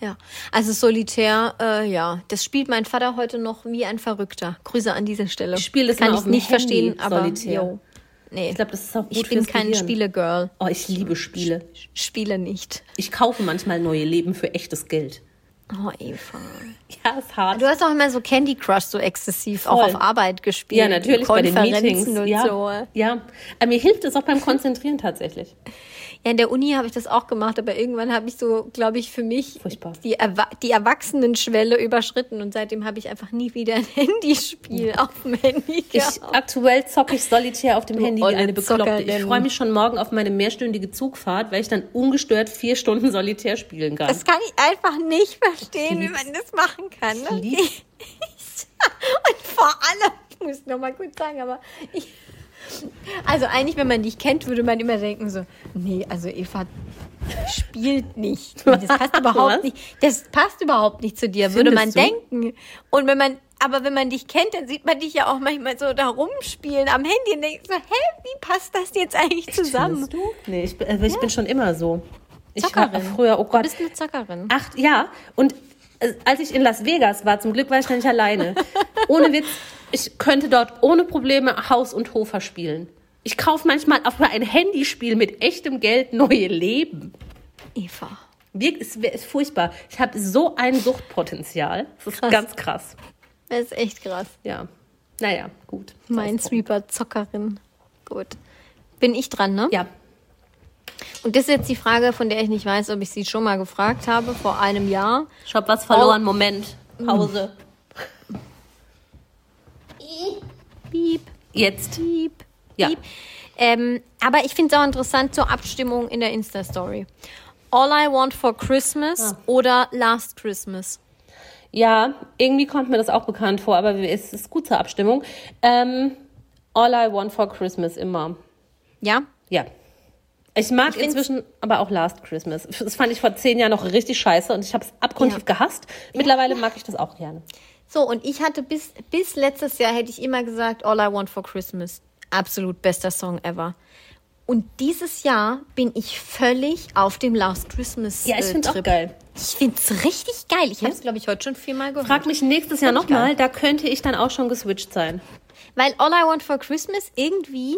Ja, also Solitär, äh, ja, das spielt mein Vater heute noch wie ein Verrückter. Grüße an dieser Stelle. Ich spiele das Kann ich nicht Handy, verstehen, aber Solitär. nee. Ich glaube, das ist auch gut ich bin kein. Spielegirl. Oh, ich liebe Spiele. Spiele nicht. Ich kaufe manchmal neue Leben für echtes Geld. Oh, Eva. Ja, ist hart. Du hast auch immer so Candy Crush so exzessiv Voll. auch auf Arbeit gespielt. ja, natürlich bei den Meetings. Und ja, so. ja. Aber mir hilft es auch beim Konzentrieren tatsächlich. Ja, in der Uni habe ich das auch gemacht, aber irgendwann habe ich so, glaube ich, für mich Furchtbar. die, Erwa die Erwachsenenschwelle überschritten und seitdem habe ich einfach nie wieder ein Handyspiel auf dem Handy Ich, gehabt. aktuell zocke ich solitär auf dem Du Handy wie eine Bekloppte. Ich freue mich schon morgen auf meine mehrstündige Zugfahrt, weil ich dann ungestört vier Stunden solitär spielen kann. Das kann ich einfach nicht verstehen, wie man das machen kann. Ne? Ich. Und vor allem, ich muss noch mal kurz sagen, aber ich, also eigentlich, wenn man dich kennt, würde man immer denken so, nee, also Eva spielt nicht. Das passt Was? überhaupt nicht. Das passt überhaupt nicht zu dir, würde man Findest du? denken. Und wenn man, aber wenn man dich kennt, dann sieht man dich ja auch manchmal so da rumspielen am Handy und denkt so, hä, wie passt das jetzt eigentlich zusammen? Findest du? Nee, ich, bin- also ich bin schon immer so. Ich war früher, oh Du Gott, bist eine Zockerin. acht, ja. Und äh, als ich in Las Vegas war, zum Glück war ich nicht alleine. Ohne Witz, ich könnte dort ohne Probleme Haus und Hofer spielen. Ich kaufe manchmal auf ein Handyspiel mit echtem Geld neue Leben. Eva. Wirk- Es ist furchtbar. Ich habe so ein Suchtpotenzial. Das ist Krass. ganz krass. Das ist echt krass. Ja. Naja, gut. Minesweeper-Zockerin. Gut. Bin ich dran, ne? Ja. Und das ist jetzt die Frage, von der ich nicht weiß, ob ich sie schon mal gefragt habe, vor einem Jahr. Ich habe was verloren. Moment. Pause. Piep, Jetzt. piep, Ja. piep. Ähm, aber ich finde es auch interessant zur Abstimmung in der Insta-Story. All I Want for Christmas Ah. oder Last Christmas? Ja, irgendwie kommt mir das auch bekannt vor, aber es ist gut zur Abstimmung. Ähm, All I Want for Christmas immer. Ja? Ja. Ich mag find's- inzwischen aber auch Last Christmas. Das fand ich vor zehn Jahren noch richtig scheiße und ich habe es abgrundtief Ja. gehasst. Mittlerweile mag ich das auch gerne. So, und ich hatte bis, bis letztes Jahr hätte ich immer gesagt, All I Want for Christmas. Absolut bester Song ever. Und dieses Jahr bin ich völlig auf dem Last Christmas Ja, ich äh, finde auch Trip. geil. Ich finde es richtig geil. Ich habe es, glaube ich, heute schon viermal gehört. Frag mich nächstes Jahr nochmal, da könnte ich dann auch schon geswitcht sein. Weil All I Want for Christmas irgendwie,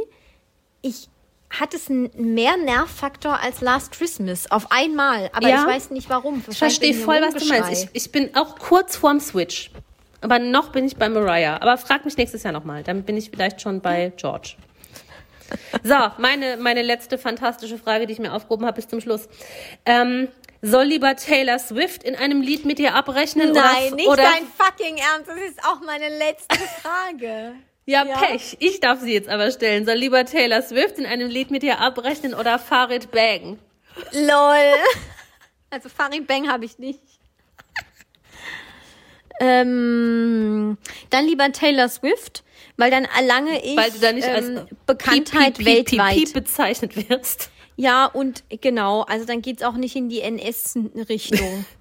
ich, hat es mehr Nervfaktor als Last Christmas auf einmal. Aber Ja. ich weiß nicht warum. Ich verstehe voll, was du meinst. Ich, ich bin auch kurz vorm Switch. Aber noch bin ich bei Mariah. Aber frag mich nächstes Jahr nochmal. Dann bin ich vielleicht schon bei George. So, meine, meine letzte fantastische Frage, die ich mir aufgehoben habe bis zum Schluss. Ähm, soll lieber Taylor Swift in einem Lied mit dir abrechnen? Nein, oder, nicht oder, dein fucking Ernst. Das ist auch meine letzte Frage. Ja, Ja. Pech. Ich darf sie jetzt aber stellen. Soll lieber Taylor Swift in einem Lied mit dir abrechnen oder Farid Bang? Lol. Also Farid Bang habe ich nicht. Ähm, dann lieber Taylor Swift, weil dann erlange ich Weil du da nicht ähm, als Bekanntheit Piep, Piep, Piep, weltweit. Piep bezeichnet wirst. Ja, und genau, also dann geht's auch nicht in die NS-Richtung.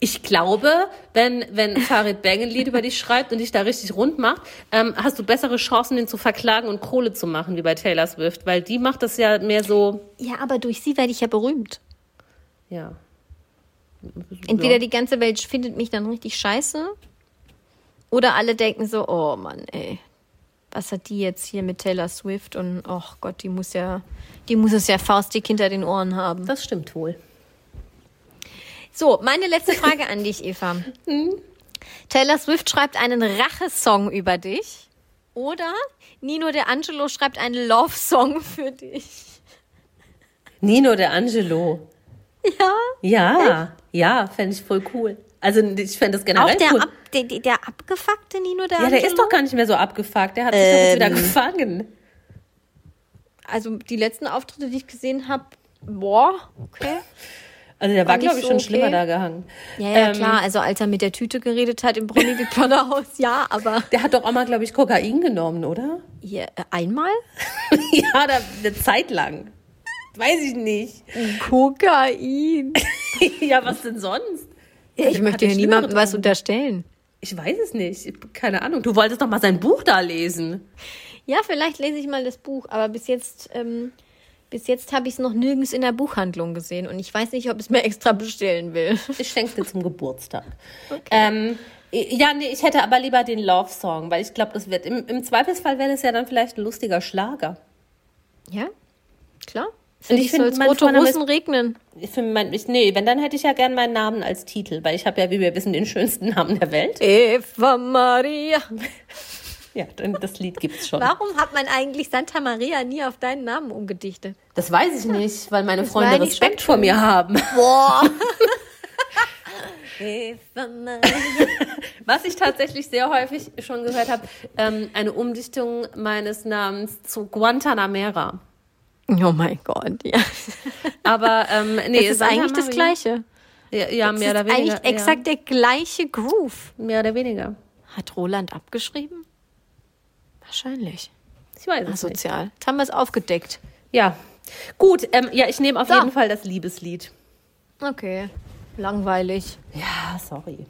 Ich glaube, wenn, wenn Farid Bang ein Lied über dich schreibt und dich da richtig rund macht, ähm, hast du bessere Chancen, den zu verklagen und Kohle zu machen, wie bei Taylor Swift, weil die macht das ja mehr so, ja, aber durch sie werde ich ja berühmt. ja. Entweder die ganze Welt findet mich dann richtig scheiße oder alle denken so, oh Mann, ey, was hat die jetzt hier mit Taylor Swift und oh Gott, die muss ja, die muss es ja faustdick hinter den Ohren haben. Das stimmt wohl. So, meine letzte Frage an dich, Eva. Taylor Swift schreibt einen Rachesong über dich oder Nino De Angelo schreibt einen Love-Song für dich. Nino de Angelo. Ja. Ja, ja, fände ich voll cool. Also ich fände das generell Auch der, cool. ab, der, der- der abgefuckte Nino De ja, Angelo? der ist doch gar nicht mehr so abgefuckt. Der hat sich doch jetzt wieder Ähm. gefangen. Also die letzten Auftritte, die ich gesehen habe, boah, okay. Also der war, War glaube ich, so schon okay. schlimmer da gehangen. Ja, ja, Ähm, klar. Also als er mit der Tüte geredet hat im Promi Big Brother Haus, ja, aber Der hat doch auch mal, glaube ich, Kokain genommen, oder? hier, äh, einmal? ja, da, eine Zeit lang. Weiß ich nicht. Kokain. ja, was denn sonst? Ja, ich Hat möchte hier niemandem was unterstellen. Ich weiß es nicht. Ich- Keine Ahnung. Du wolltest doch mal sein Buch da lesen. Ja, vielleicht lese ich mal das Buch, aber bis jetzt, ähm, bis jetzt habe ich es noch nirgends in der Buchhandlung gesehen und ich weiß nicht, ob ich es mir extra bestellen will. Ich schenk's dir zum Geburtstag. Ähm, ja, nee, ich hätte aber lieber den Love-Song, weil ich glaube, das wird, im, im Zweifelsfall wäre das ja dann vielleicht ein lustiger Schlager. Ja, klar. Und Für ich find, soll's mein rote Rosen regnen. Ich finde, mein, ich, nee, wenn, dann hätte ich ja gern meinen Namen als Titel, weil ich habe ja, wie wir wissen, den schönsten Namen der Welt. Eva Maria. Ja, das Lied gibt's schon. Warum hat man eigentlich Santa Maria nie auf deinen Namen umgedichtet? Das weiß ich nicht, weil meine war Freunde Respekt vor mir haben. Boah. Eva Maria. Was ich tatsächlich sehr häufig schon gehört habe, ähm, eine Umdichtung meines Namens zu Guantanamera. Oh mein Gott, ja. Aber ähm, nee, es ist eigentlich das Gleiche. Ja, ja mehr oder weniger. eigentlich exakt der gleiche Groove. ja, mehr oder weniger. Hat Roland abgeschrieben? Wahrscheinlich. Ich weiß es nicht. Asozial. Jetzt haben wir es aufgedeckt. Ja, gut. Ähm, ja, ich nehme auf So. jeden Fall das Liebeslied. Okay. Langweilig. Ja, sorry.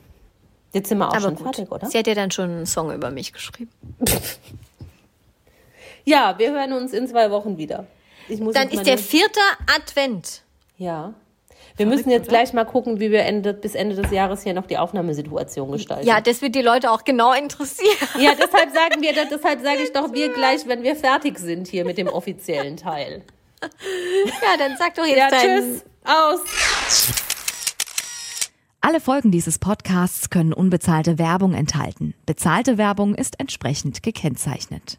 Jetzt sind wir auch Aber schon gut. fertig, oder? Sie hat ja dann schon einen Song über mich geschrieben. Ja, wir hören uns in zwei Wochen wieder. Ich muss Dann ist der vierte Advent. Ja. Wir müssen jetzt gleich mal gucken, wie wir Ende, bis Ende des Jahres hier noch die Aufnahmesituation gestalten. Ja, das wird die Leute auch genau interessieren. Ja, deshalb sagen wir, deshalb sage ich doch wir gleich, wenn wir fertig sind hier mit dem offiziellen Teil. Ja, dann sag doch jetzt Ja, tschüss. Aus. Alle Folgen dieses Podcasts können unbezahlte Werbung enthalten. Bezahlte Werbung ist entsprechend gekennzeichnet.